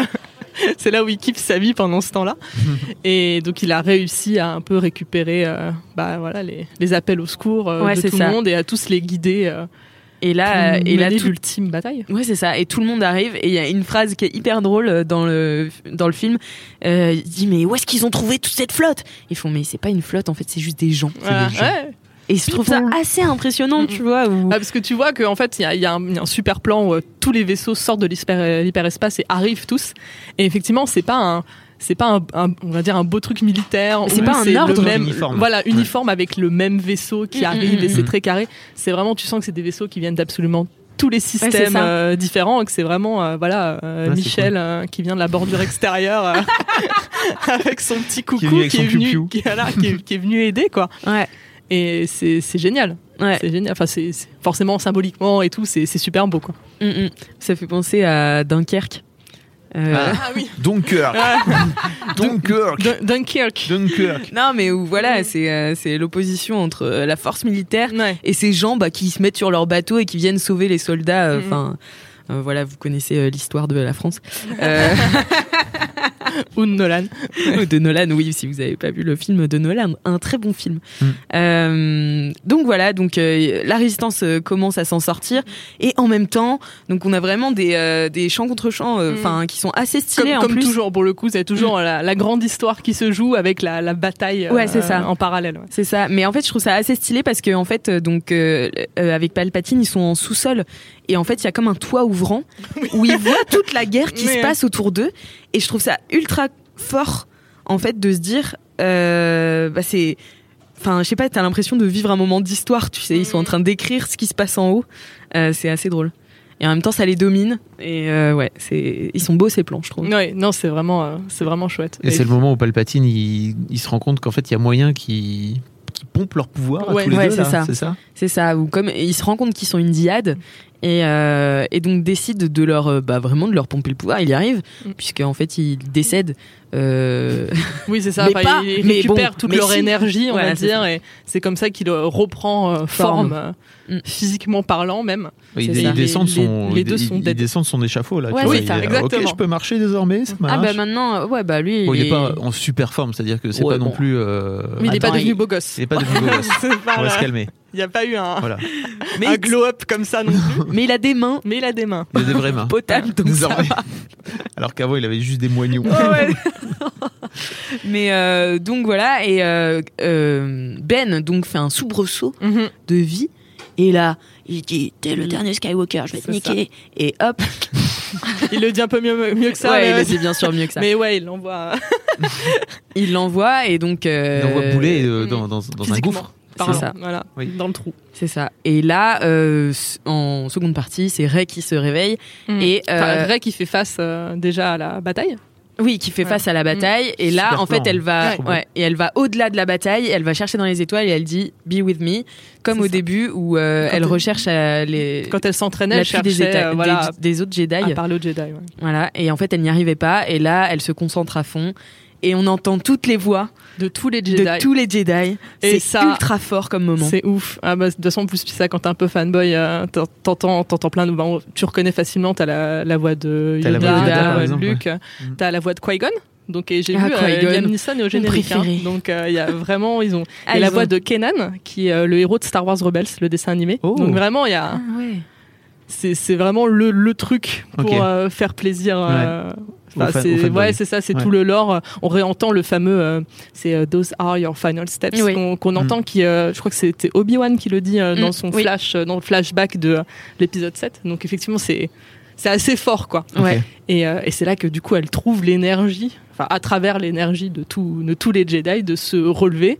c'est là où il kiffe sa vie pendant ce temps-là. et donc, il a réussi à un peu récupérer euh, bah, voilà, les, les appels au secours euh, Ouais, de tout ça. le monde et à tous les guider euh, Et là, et là, tout, l'ultime bataille. Ouais, c'est ça. Et tout le monde arrive. Et il y a une phrase qui est hyper drôle dans le, dans le film. Euh, il dit, mais où est-ce qu'ils ont trouvé toute cette flotte? Ils font, mais c'est pas une flotte, en fait, c'est juste des gens. Voilà. des gens. Ouais. Et je trouve ça assez impressionnant, tu vois. Où... Ah, parce que tu vois qu'en fait, il y a, y un, il y a un super plan où euh, tous les vaisseaux sortent de l'hyper- l'hyperespace et arrivent tous. Et effectivement, c'est pas un. C'est pas un, un- on va dire un beau truc militaire. C'est pas un le ordre. même, Uniforme. Voilà, uniforme avec le même vaisseau qui Mm, arrive mm, et mm, c'est très carré. C'est vraiment, tu sens que c'est des vaisseaux qui viennent d'absolument tous les systèmes euh, différents et que c'est vraiment euh, voilà euh, Ouais, Michel euh, qui vient de la bordure extérieure euh, avec son petit coucou Qui est venu avec qui son est venu piou-piou. qui, voilà, qui est- qui est venu aider quoi Ouais. Et c'est c'est génial Ouais. c'est génial. Enfin, c'est c'est- forcément symboliquement et tout, c'est c'est super beau quoi. Mm, mm. Ça fait penser à Dunkerque. Euh, Ah. oui. Dunkirk. Dunkirk. Dunkirk. Dunkirk. Non, mais où voilà, c'est euh, c'est l'opposition entre euh, la force militaire Ouais. et ces gens bah, qui se mettent sur leur bateau et qui viennent sauver les soldats. euh, Mhm. Enfin, voilà, vous connaissez euh, l'histoire de la France. Euh, Ou de Nolan. de Nolan, oui, si vous n'avez pas vu le film de Nolan, un très bon film. Mm. Euh, donc voilà, donc euh, la résistance euh, commence à s'en sortir et en même temps, donc on a vraiment des, euh, des champs contre champs, Mm. enfin qui sont assez Comme, stylés en comme plus. toujours, pour le coup, c'est toujours la, la grande histoire qui se joue avec la, la bataille euh, Ouais, c'est ça. en parallèle. ouais. C'est ça. Mais en fait, je trouve ça assez stylé parce que en fait, euh, donc euh, euh, avec Palpatine, ils sont en sous-sol et en fait, il y a comme un toit ouvrant où ils voient toute la guerre qui Mais, se passe autour d'eux. Et je trouve ça ultra fort en fait de se dire, euh, bah c'est, enfin, je sais pas, t'as l'impression de vivre un moment d'histoire. Tu sais, ils sont en train d'écrire ce qui se passe en haut. Euh, c'est assez drôle. Et en même temps, ça les domine. Et euh, ouais, c'est, ils sont beaux ces plans, je trouve. Ouais, non, c'est vraiment, euh, c'est vraiment chouette. Et c'est le moment où Palpatine il, il se rend compte qu'en fait il y a moyen qui qui pompent leur pouvoir à Ouais. tous les Ouais, deux c'est ça. c'est ça? C'est ça, ou comme ils se rendent compte qu'ils sont une diade et, euh, et donc décident de leur euh, bah, vraiment de leur pomper le pouvoir. Il y arrive Mm. puisque en fait ils décèdent. euh, Oui, c'est ça. Mais Enfin, pas, ils mais récupèrent bon, toute mais leur si. énergie, on Voilà, va c'est dire, ça. et c'est comme ça qu'il reprend euh, forme, Forme. Mm. physiquement parlant même. Oui, C'est il, il descend de Les- son, les deux il- sont il, descend de son échafaud là. tu Ouais, vois, c'est il ça, est, exactement. Ok, je peux marcher désormais, ça ah bah maintenant, ouais bah lui. Bon, il il est pas en super forme, c'est-à-dire que c'est Ouais, pas non plus. euh, Mais il n'est pas devenu il- beau gosse. il est pas devenu beau gosse. C'est pas On va se calmer. Il n'y a pas eu un, Voilà. mais, un glow-up comme ça non plus. mais il a des mains Mais il a des mains. Il a des vraies mains. potables donc ça va. Alors qu'avant il avait juste des moignons. Mais euh, donc voilà et euh, euh, Ben donc fait un soubresaut Mhm. de vie et là il dit t'es le dernier Skywalker, je vais te niquer et hop. Il le dit un peu mieux, mieux que ça. ouais, mais, il le dit bien sûr mieux que ça. mais ouais, il l'envoie Il l'envoie et donc. euh, Il envoie bouler euh, dans, dans, dans un gouffre. Parlant, ça. Voilà, Oui. dans le trou. C'est ça. Et là, euh, en seconde partie, c'est Ray qui se réveille et euh, Enfin, Ray qui fait face euh, déjà à la bataille. oui, qui fait Ouais. face à la bataille. Et là, Super en fait, plan, elle va, Ouais. ouais, et elle va au-delà de la bataille. Elle va chercher dans les étoiles et elle dit "Be with me", comme au ça. début où euh, elle elle- recherche euh, les Quand elle s'entraînait, elle des, cherchait éta- euh, voilà, des, des autres Jedi. à parler aux Jedi. ouais. Voilà. Et en fait, elle n'y arrivait pas. Et là, elle se concentre à fond. Et on entend toutes les voix De tous les Jedi. de tous les Jedi. C'est ça- ultra fort comme moment. C'est ouf. Ah bah, de toute façon, en plus, puis ça, quand t'es un peu fanboy, euh, t'en- t'entends, t'entends plein de. bah, on- tu reconnais facilement, t'as la, la voix de la Yoda, voix de Yoda, la exemple, Luke, Mm. t'as la voix de Qui-Gon. Donc, et j'ai Ah, vu euh. Liam Neeson est au générique. hein. préféré. donc, euh, il y a vraiment, ils ont. Ah, et la ils voix ont- de Kenan, qui est euh, le héros de Star Wars Rebels, le dessin animé. Oh. Donc, vraiment, il y a. Ah, ouais. C'est, c'est vraiment le, le truc pour euh, faire plaisir. euh, enfin, Aux fan- c'est, ouais, c'est ça, c'est Ouais. tout le lore. On réentend le fameux, euh, c'est euh, Those are your final steps Oui. qu'on, qu'on entend, qui, euh, je crois que c'était Obi-Wan qui le dit euh, dans Mm, son oui. flash, euh, dans le flashback de euh, l'épisode 7. Donc effectivement, c'est, c'est assez fort, quoi. Ouais. Et, euh, et c'est là que du coup, elle trouve l'énergie, enfin à travers l'énergie de, tout, de tous les Jedi, de se relever.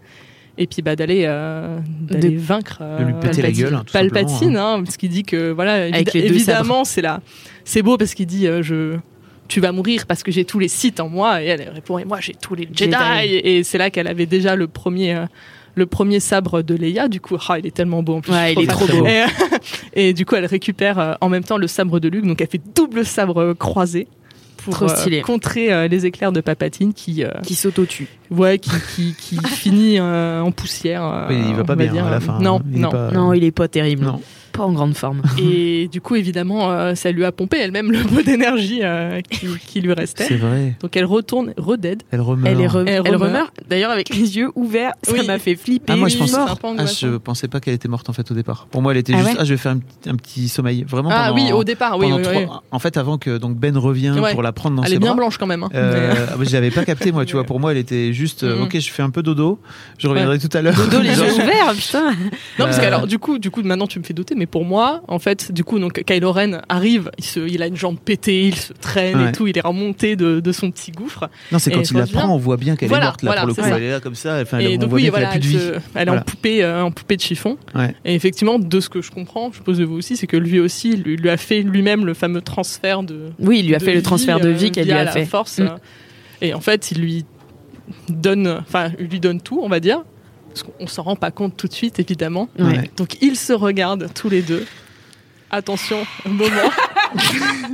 Et puis bah, d'aller euh, d'aller De- vaincre euh, De lui péter la Palpatine. gueule, hein, tout Palpatine, simplement, hein, parce qu'il dit que voilà, évi- évidemment, c'est là, c'est beau parce qu'il dit euh, je, tu vas mourir parce que j'ai tous les Sith en moi, et elle répond et moi j'ai tous les Jedi, Jedi. et c'est là qu'elle avait déjà le premier. euh, le premier sabre de Leia, du coup, ah, il est tellement beau en plus. Ouais, il est trop beau. Et, et du coup, elle récupère euh, en même temps le sabre de Luke, donc elle fait double sabre euh, croisé pour euh, contrer euh, les éclairs de Papatine qui, euh, Qui s'auto-tue. ouais, qui, qui, qui finit euh, en poussière. euh, Oui, il va pas bien dire. à la fin. Non, hein. Il est non. pas- Non, il est pas terrible. Non. Pas en grande forme. Et du coup, évidemment, euh, ça lui a pompé elle-même le peu d'énergie euh, qui, qui lui restait. C'est vrai. Donc elle retourne, redead. Elle remeurt. Elle, est re- Elle elle remeurt. remeurt. D'ailleurs, avec les yeux ouverts, ça Oui. m'a fait flipper. Ah, moi, je pense- Ah, je pensais pas qu'elle était morte en fait au départ. Pour moi, elle était Ah juste. ouais Ah, je vais faire un, petit- un petit sommeil. Vraiment. Ah oui, au départ, oui, oui, trois- oui. En fait, avant que donc Ben revienne Ouais. pour la prendre dans Elle ses est bien bras. blanche quand même. hein. Euh, ah, bah, je l'avais pas capté moi, tu vois. Pour moi, elle était juste. euh, Mhm. Ok, je fais un peu dodo. Je reviendrai tout à l'heure. Dodo, les yeux ouverts, putain. Non, parce Euh, que alors, du coup, du coup, maintenant tu me fais douter, mais pour moi, en fait, du coup, donc Kylo Ren arrive, il, se, il a une jambe pétée, il se traîne Ouais. et tout, il est remonté de, de son petit gouffre. Non, c'est quand il la prend, on voit bien qu'elle Voilà, est morte là voilà, pour le coup. ça. Elle est là comme ça. Enfin, et on donc voit oui, bien voilà, qu'elle a plus elle, de vie. se- elle est Voilà. en poupée, euh, en poupée de chiffon. Ouais. Et effectivement, de ce que je comprends, je suppose de vous aussi, c'est que lui aussi, lui, lui a fait lui-même le fameux transfert de. Oui, il lui a fait le transfert de euh, vie qu'elle lui a la fait. Force. Mm. euh, Et en fait, il lui donne, enfin, il lui donne tout, on va dire. Parce qu'on s'en rend pas compte tout de suite, évidemment. Ouais. Donc ils se regardent tous les deux. Attention, moment.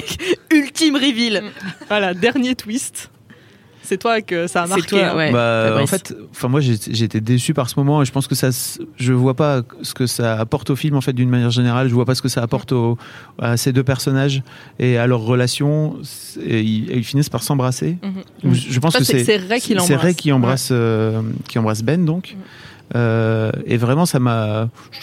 Ultime reveal. voilà, dernier twist. C'est toi que ça a marqué. toi, hein. ouais. Bah, en fait, enfin moi été déçu par ce moment et je pense que ça, je vois pas ce que ça apporte au film en fait d'une manière générale. Je vois pas ce que ça apporte au- à ces deux personnages et à leur relation. Et ils, et ils finissent par s'embrasser. Mhm. Je, je pense Ça, que c'est Ray qui l'embrasse. c'est Ray qui embrasse euh, qui embrasse Ben donc. Euh, et vraiment ça m'a. Je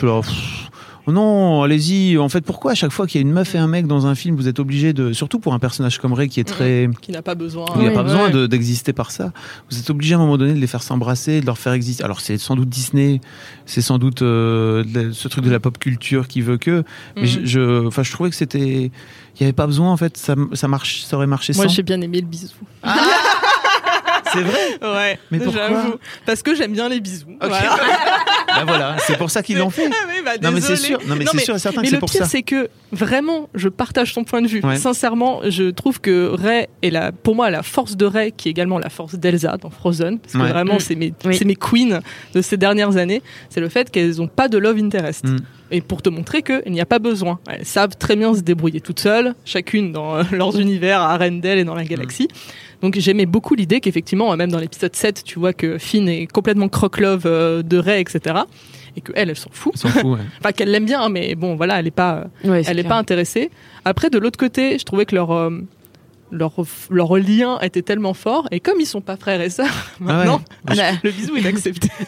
oh non, allez-y. En fait, pourquoi à chaque fois qu'il y a une meuf et un mec dans un film, vous êtes obligé de, surtout pour un personnage comme Ray qui est très Qui n'a pas besoin. il n'y a Ouais. pas besoin de- d'exister par ça. Vous êtes obligé à un moment donné de les faire s'embrasser, de leur faire exister. Alors c'est sans doute Disney, c'est sans doute euh, ce truc de la pop culture qui veut que. Mais Mhm. je, enfin, je trouvais que c'était, il n'y avait pas besoin en fait. Ça, ça marche, ça aurait marché Moi, sans. j'ai bien aimé le bisou. C'est vrai. Ouais. Mais pourquoi j'avoue. Parce que j'aime bien les bisous. Voilà. bah voilà, c'est pour ça qu'ils l'ont fait. Ah bah, Non mais c'est sûr, non mais c'est sûr et certain Mais que c'est le pour pire, ça. c'est que vraiment, je partage ton point de vue. Ouais. Sincèrement, je trouve que Ray est la, pour moi, la force de Ray, qui est également la force d'Elsa dans Frozen, parce que Ouais. vraiment, Mm. c'est mes, Oui. c'est mes queens de ces dernières années. C'est le fait qu'elles n'ont pas de love interest. Mm. Et pour te montrer qu'il n'y a pas besoin. Elles savent très bien se débrouiller toutes seules, chacune dans euh, leurs univers, à Arendelle et dans la galaxie. Donc j'aimais beaucoup l'idée qu'effectivement, même dans l'épisode 7, tu vois que Finn est complètement croque-love euh, de Ray, etc. Et que elle, elle s'en fout. On s'en fout. ouais. Enfin, qu'elle l'aime bien, mais bon, voilà, elle est pas, Ouais, c'est elle est clair. pas intéressée. Après, de l'autre côté, je trouvais que leur, euh, leur, leur lien était tellement fort. Et comme ils sont pas frères et sœurs, maintenant, Ah ouais. le bisou est accepté.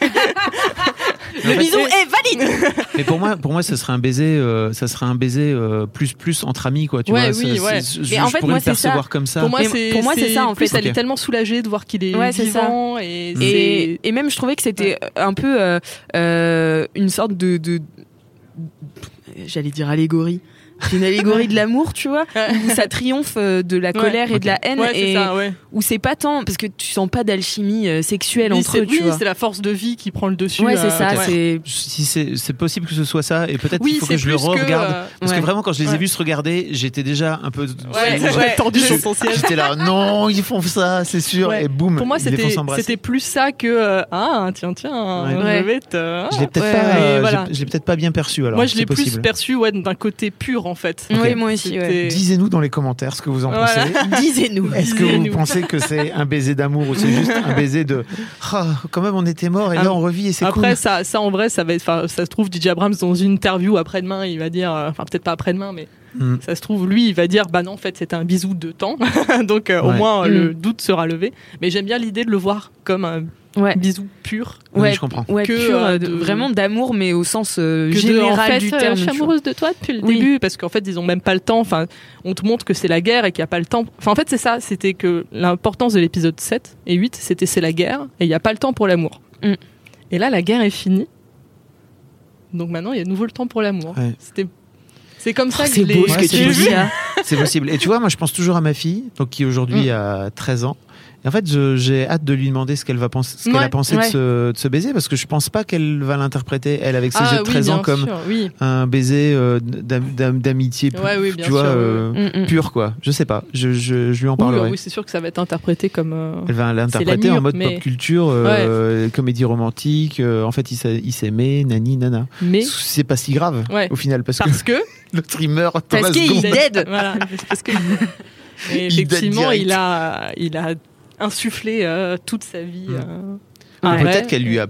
Le bisou est valide. Mais pour moi, pour moi, ça serait un baiser, euh, ça serait un baiser euh, plus plus entre amis quoi. Tu Ouais, vois, oui, c'est- ouais. Je, Mais en je fait, pourrais moi, le c'est ça. percevoir comme ça. Pour moi, c'est pour moi, c'est ça, en plus, fait. elle est tellement soulagée de voir qu'il est Ouais, ça. vivant. Et, Et, c'est- et même, je trouvais que c'était un peu euh, euh, une sorte de, de- j'allais dire allégorie. C'est une allégorie de l'amour, tu vois, où ça triomphe euh, de la colère et de la haine, Ouais, c'est et ça, ouais. où c'est pas tant parce que tu sens pas d'alchimie euh, sexuelle Oui, entre eux, tu oui, c'est la force de vie qui prend le dessus. Ouais, euh, c'est ça. C'est Si c'est c'est possible que ce soit ça, et peut-être Oui, qu'il faut que je le re-regarde. euh, Parce ouais. que vraiment, quand je les ai Ouais. vus se regarder, j'étais déjà un peu. Tendu je- sur son siège. J'étais là, non, ils font ça, c'est sûr. Ouais. Et boum, Pour moi, c'était plus ça que ah tiens tiens, je vais. Je l'ai peut-être pas, ouais, voilà. j'ai- je l'ai peut-être pas bien perçu alors. moi, je l'ai plus perçu ouais, d'un côté pur en fait. Oui, moi aussi. Ouais. Disez-nous dans les commentaires ce que vous en Voilà. pensez. Disez-nous. Est-ce que vous pensez que c'est un baiser d'amour ou c'est juste un baiser de Ah, quand même on était mort et Ah, là on revit et c'est cool Après, ça, ça en vrai, ça va être. Ça se trouve, DJ Abrams dans une interview après-demain, il va dire, euh, enfin peut-être pas après-demain, mais Hmm. ça se trouve, lui, il va dire, bah non, en fait, c'était un bisou de temps, donc euh, au moins euh, Mm. le doute sera levé. Mais j'aime bien l'idée de le voir comme un Ouais. bisou pur. Oui, Ouais, je comprends. Ouais, Que, pur, euh, euh, de- vraiment d'amour, mais au sens euh, général en fait, du euh, terme. je suis tu vois. amoureuse de toi depuis le Oui. début parce qu'en fait ils ont même pas le temps enfin on te montre que c'est la guerre et qu'il n'y a pas le temps enfin en fait c'est ça c'était que l'importance de l'épisode 7 et 8 c'était c'est la guerre et il n'y a pas le temps pour l'amour Mm. et là la guerre est finie donc maintenant il y a de nouveau le temps pour l'amour Ouais. c'était c'est comme ça Oh, que c'est ce que Ouais, tu c'est dis possible. là. C'est possible. Et tu vois, moi je pense toujours à ma fille, donc qui aujourd'hui Mm. a 13 ans. Et en fait, j'ai hâte de lui demander ce qu'elle va penser, ce qu'elle a pensé ouais. de, ce, de ce baiser, parce que je pense pas qu'elle va l'interpréter elle avec ses ah yeux de oui 13 ans comme sûr oui un baiser euh, d'am- d'am- d'amitié, Ouais, oui, tu vois, euh, Mm, mm. pur quoi. Je sais pas. Je, je, je lui en parlerai. oui, c'est sûr que ça va être interprété comme euh, Elle va l'interpréter en mode mais- pop culture, comédie romantique. en fait, il s'a- il s'aimaient, nani, nana. mais C'est pas si grave au final parce, parce que que l'autre il meurt Parce qu'il est dead. Voilà, parce que et effectivement, il a, il a insufflé euh, toute sa vie. Mm. euh, Ah. Peut-être qu'elle lui a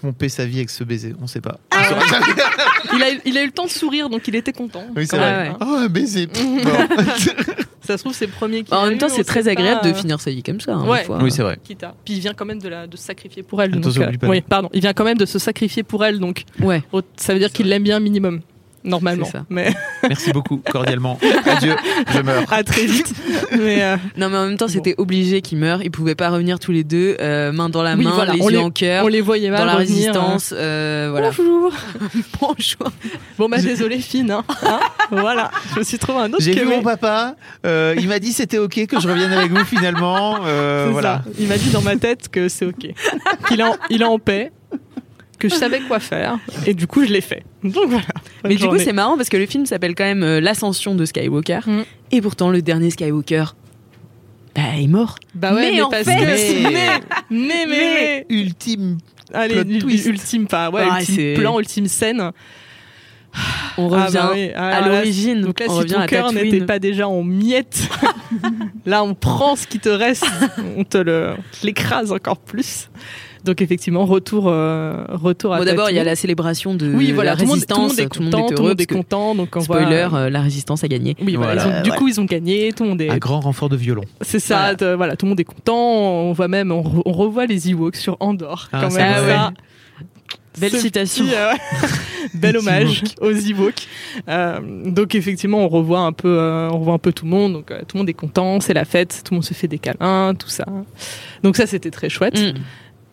pompé sa vie avec ce baiser, on sait pas. Ah. il, a, il a eu le temps de sourire, donc il était content. Oui, c'est vrai. hein. Oh, un baiser. Ça se trouve, c'est le premier qui. En même temps, c'est très agréable pas, de finir sa vie comme ça. hein, Ouais. fois. oui, c'est vrai. Puis il vient quand même de, la, de se sacrifier pour elle. Attention, donc, euh, oui, pardon. Il vient quand même de se sacrifier pour elle, donc Ouais. ça veut dire qu'il l'aime bien minimum. Normalement. Ça. Mais Merci beaucoup, cordialement. Adieu, je meurs. à très vite. Mais euh, Non, mais en même temps, c'était obligé qu'ils meurent. Ils pouvaient pas revenir tous les deux, euh, main dans la Oui, main, voilà, les on yeux les- en cœur, on les voyait mal dans la revenir, résistance. euh, euh, voilà. Bonjour. Bonjour. Bon bah désolé fine. Hein. Hein voilà. Je me suis trouvé un autre. J'ai vu mon papa, euh, il m'a dit c'était ok que je revienne avec vous finalement. euh, voilà. ça. Il m'a dit dans ma tête que c'est ok, qu'il est, en- il est en paix, que je savais quoi faire, et du coup je l'ai fait. Donc voilà. Mais du coup, c'est marrant parce que le film s'appelle quand même euh, L'ascension de Skywalker. Mm. Et pourtant, le dernier Skywalker, bah, est mort. bah ouais, mais mais, en parce fait- que Mais- mais mais mais, Ultime. allez twist. ultime pas ouais Ah, ultime c'est- plan ultime scène. On Ah revient bah oui. Ah, à l'origine. Donc là, on si revient ton cœur n'était pas déjà en miettes, là on prend ce qui te reste, on te l'écrase encore plus. Donc effectivement, retour, euh, retour à Bon, d'abord, il y a la célébration de Oui, voilà, la tout le monde- résistance. tout le monde est content, tout le monde est content, donc on Spoiler, voit. euh, la résistance a gagné. Oui, voilà, Voilà. ils ont- du Ouais. coup ils ont gagné, tout le monde est. Un grand renfort de violon. C'est ça, Voilà. tout le monde est content. On voit même, on, re- on revoit les Ewoks sur Andorre, Ah, quand même. vrai. ça. Belle Ce citation. petit, euh, bel hommage aux Ewoks. Euh, donc effectivement, on revoit un peu, euh, on revoit un peu tout le monde. Donc euh, tout le monde est content, c'est la fête, tout le monde se fait des câlins, tout ça. Donc ça, c'était très chouette. Mm.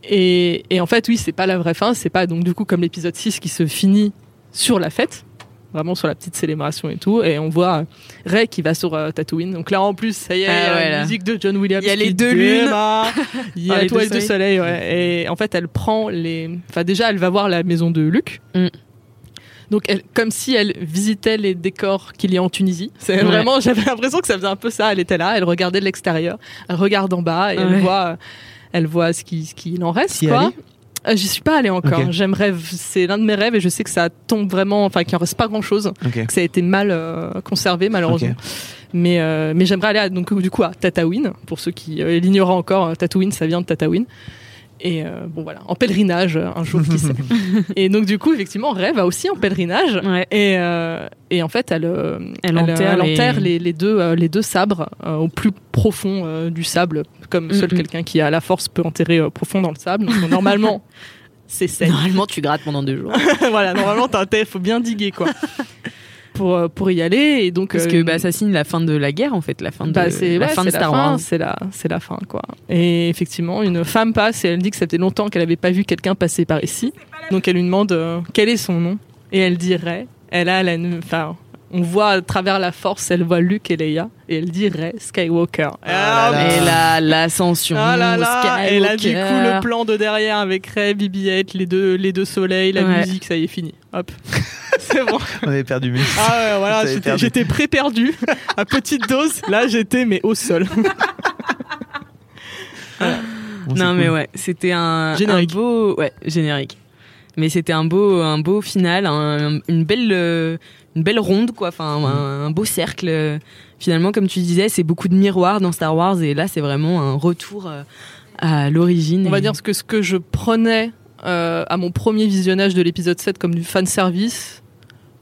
Et, et en fait, oui, c'est pas la vraie fin. C'est pas donc du coup comme l'épisode 6 qui se finit sur la fête, vraiment sur la petite célébration et tout. Et on voit euh, Ray qui va sur euh, Tatooine. Donc là, en plus, ça y est, Ah ouais, la là. musique de John Williams. Il y a les deux lunes. Il y Ah, a les toi deux et. Ouais. Et en fait, elle prend les. Enfin, déjà, elle va voir la maison de Luc. Mm. Donc, elle, comme si elle visitait les décors qu'il y a en Tunisie. C'est Ouais. vraiment, j'avais l'impression que ça faisait un peu ça. Elle était là, elle regardait de l'extérieur, elle regarde en bas et elle voit, euh, elle voit ce qui, ce qu'il en reste. Quoi. Euh, J'y suis pas allée encore. J'aimerais, c'est l'un de mes rêves et je sais que ça tombe vraiment, enfin qu'il en reste pas grand chose, que ça a été mal euh, conservé malheureusement. Mais euh, mais j'aimerais aller à, donc du coup à Tatooine pour ceux qui l'ignoraient encore. Tatooine, ça vient de Tatooine. Et euh, bon voilà, en pèlerinage euh, un jour qui sait. et donc du coup effectivement Rêve va aussi en pèlerinage. Ouais. Et, euh, et en fait, elle, euh, Elle enterre les- enterre les... les deux, euh, les deux sabres euh, au plus profond euh, du sable, comme seul quelqu'un qui a la force peut enterrer euh, profond dans le sable. Donc, normalement, c'est safe. Normalement, tu grattes pendant deux jours. voilà, normalement, t'as un il faut bien diguer quoi. Pour, euh, pour y aller. Et donc, Parce euh, que bah, ça signe la fin de la guerre, en fait. La fin de, bah, c'est la ouais, fin de c'est Star Wars. C'est la, c'est la fin, quoi. Et effectivement, une femme passe et elle dit que ça faisait longtemps qu'elle n'avait pas vu quelqu'un passer par ici. Donc elle lui demande euh, quel est son nom? Et elle dirait, elle a la, enfin, on voit à travers la force, elle voit Luke et Leia et elle dit Rey Skywalker. Ah là Et là, l'ascension. Ah là là, et là du coup le plan de derrière avec Rey, BB-8, les deux, les deux soleils, la Ouais. musique, ça y est fini. Hop, c'est bon. On avait perdu mes. Ah ouais, voilà, j'étais- perdu. j'étais pré-perdu à petite dose. Là, j'étais mais au sol. Bon, Non mais ouais, c'était un, Générique. un beau, ouais, générique. Mais c'était un beau, un beau final, un- une belle, une belle ronde quoi, enfin Mm. un, un beau cercle. Finalement, comme tu disais, c'est beaucoup de miroirs dans Star Wars et là c'est vraiment un retour euh, à l'origine. On va Et- dire que ce que je prenais euh, à mon premier visionnage de l'épisode 7 comme du fan service,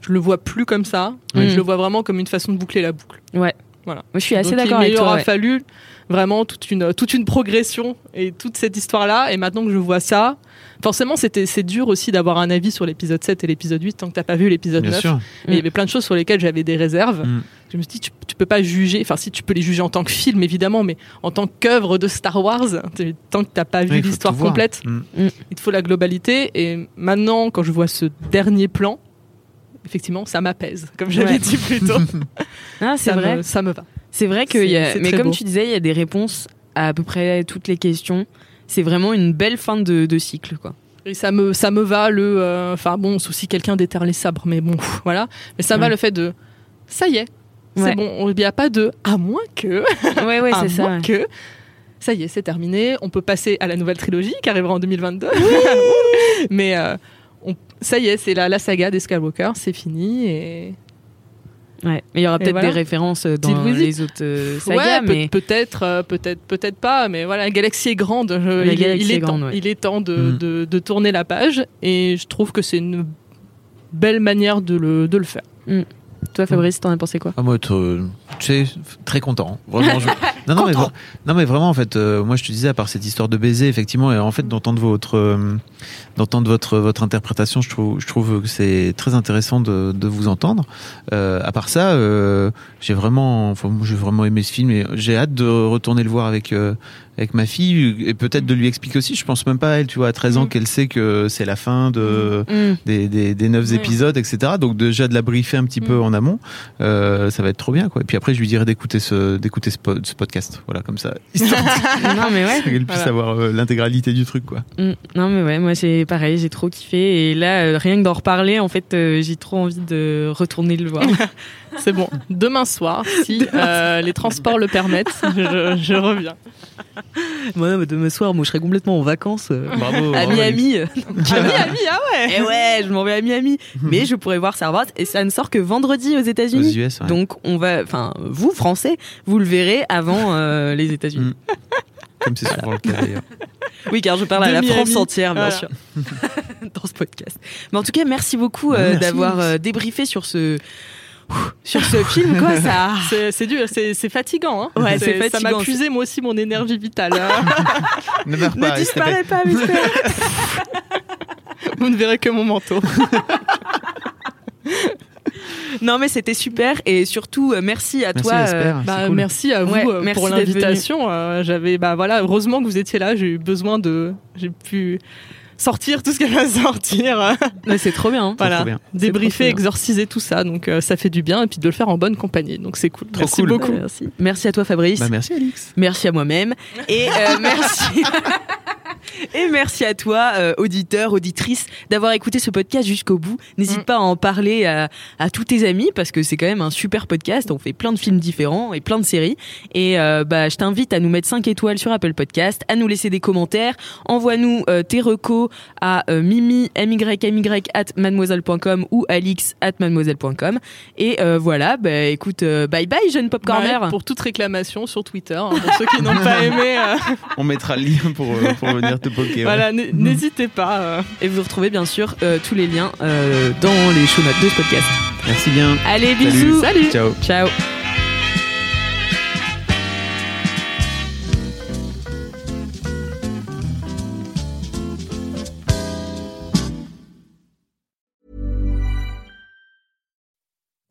je le vois plus comme ça. Oui. Je le vois vraiment comme une façon de boucler la boucle. Ouais. Voilà. Moi, je suis assez d'accord avec il aura toi. ouais. fallu vraiment toute une, toute une progression et toute cette histoire-là. Et maintenant que je vois ça, forcément, c'était, c'est dur aussi d'avoir un avis sur l'épisode 7 et l'épisode 8 tant que t'as pas vu l'épisode Bien 9. sûr. Et il y avait plein de choses sur lesquelles j'avais des réserves. Mm. Je me suis dit, tu, tu peux pas juger, enfin, si tu peux les juger en tant que film, évidemment, mais en tant qu'œuvre de Star Wars, tant que t'as pas vu l'histoire complète, Mm. il te faut la globalité. Et maintenant, quand je vois ce dernier plan, effectivement, ça m'apaise, comme j'avais Ouais. dit plus tôt. Ah, c'est ça, vrai. me, ça me va. C'est vrai que, y a- mais comme beau. tu disais, il y a des réponses à à peu près toutes les questions. C'est vraiment une belle fin de, de cycle quoi. Et ça me, ça me va le. euh, Enfin bon, c'est aussi quelqu'un d'éteindre les sabres, mais bon, voilà. Mais ça va le fait de. Ça y est, c'est Ouais. bon. Il n'y a pas de. À moins que. Ouais ouais à c'est ça. moins ouais. que. Ça y est, c'est terminé. On peut passer à la nouvelle trilogie qui arrivera en 2022. mais euh, on- ça y est, c'est la, la saga des Skywalker, c'est fini. Et... Ouais. Mais il y aura peut-être voilà. des références dans Dites-vous-y. les autres euh, sagas, ouais, mais peut-être, euh, peut-être, peut-être pas. Mais voilà, la galaxie est grande. Je- La il, est- galaxie il est est grande, temps, ouais. il est temps de, Mm. de- de tourner la page. Et je trouve que c'est une belle manière de le, de le faire. toi Fabrice, t'en as pensé quoi? Ah, moi, euh, tu sais, très content. Vraiment. je- Non, non, mais, vra- non, mais vraiment, en fait, euh, moi, je te disais, à part cette histoire de baiser, effectivement, et en fait, d'entendre votre, euh, d'entendre votre, votre interprétation, je trouve, je trouve que c'est très intéressant de, de vous entendre. Euh, à part ça, euh, j'ai vraiment, enfin, j'ai vraiment aimé ce film et j'ai hâte de retourner le voir avec, avec ma fille et peut-être de lui expliquer aussi. Je pense même pas à elle, tu vois, à 13 ans, Mm. qu'elle sait que c'est la fin de, Mm. des, des, des neuf Ouais. épisodes, etc. Donc déjà de la briefer un petit peu Mm. en amont, ça va être trop bien, quoi. Et puis après, je lui dirai d'écouter ce, d'écouter ce, po- ce podcast, voilà, comme ça, non mais ouais. qu'elle puisse Voilà. avoir euh, l'intégralité du truc, quoi. Mm. Non mais ouais, moi c'est pareil, j'ai trop kiffé et là euh, rien que d'en reparler, en fait, euh, j'ai trop envie de retourner le voir. C'est bon. Demain soir, si euh, les transports le permettent, je, je reviens. moi, non, mais demain soir, moi je serai complètement en vacances euh, Bravo. à. Miami. Ah oui, ami, ah ouais Et ouais, je m'en vais à Miami, mais je pourrais voir Wars et ça ne sort que vendredi aux Aux États-Unis. US, ouais. Donc on va, enfin vous Français, vous le verrez avant euh, les États-Unis. Mm. Comme c'est souvent le cas d'ailleurs. Oui, car je parle à la Miami. France entière, bien Voilà. sûr, dans ce podcast. Mais en tout cas, merci beaucoup euh, merci. d'avoir euh, débriefé sur ce sur ce film. Quoi, ça. C'est c'est dur, c'est c'est fatigant. Hein Ouais, c'est Ça m'a fatigant. puisé moi aussi mon énergie vitale. Ne meurs pas, Ne disparais pas, Mister. Vous ne verrez que mon manteau. Non, mais c'était super et surtout euh, merci à Merci, toi. j'espère. euh, Bah, cool. Merci à vous Ouais, euh, merci pour l'invitation. Euh, J'avais, bah voilà, heureusement que vous étiez là. J'ai eu besoin de, j'ai pu sortir tout ce qu'elle va sortir. mais c'est trop bien. hein. Voilà, trop bien. débriefer, bien. exorciser tout ça. Donc euh, ça fait du bien et puis de le faire en bonne compagnie. Donc c'est cool. Trop merci cool. beaucoup. Merci. Merci à toi, Fabrice. Bah, merci, Alix. Merci à moi-même et euh, merci et merci à toi euh, auditeur auditrice d'avoir écouté ce podcast jusqu'au bout n'hésite Mm. pas à en parler à, à tous tes amis parce que c'est quand même un super podcast on fait plein de films différents et plein de séries et euh, bah je t'invite à nous mettre 5 étoiles sur Apple Podcast à nous laisser des commentaires envoie-nous euh, tes recos à euh, mimi mymy at mademoiselle.com ou alix at mademoiselle.com et euh, voilà bah écoute euh, bye bye jeune pop corner Ouais, pour toute réclamation sur Twitter, hein, pour ceux qui n'ont pas aimé, euh, On mettra le lien pour, euh, pour venir te poker. ouais. voilà, n'hésitez pas. euh. Et vous retrouvez bien sûr euh, tous les liens euh, dans les show notes de ce podcast. Merci bien. Allez, bisous. Salut. Ciao. Ciao.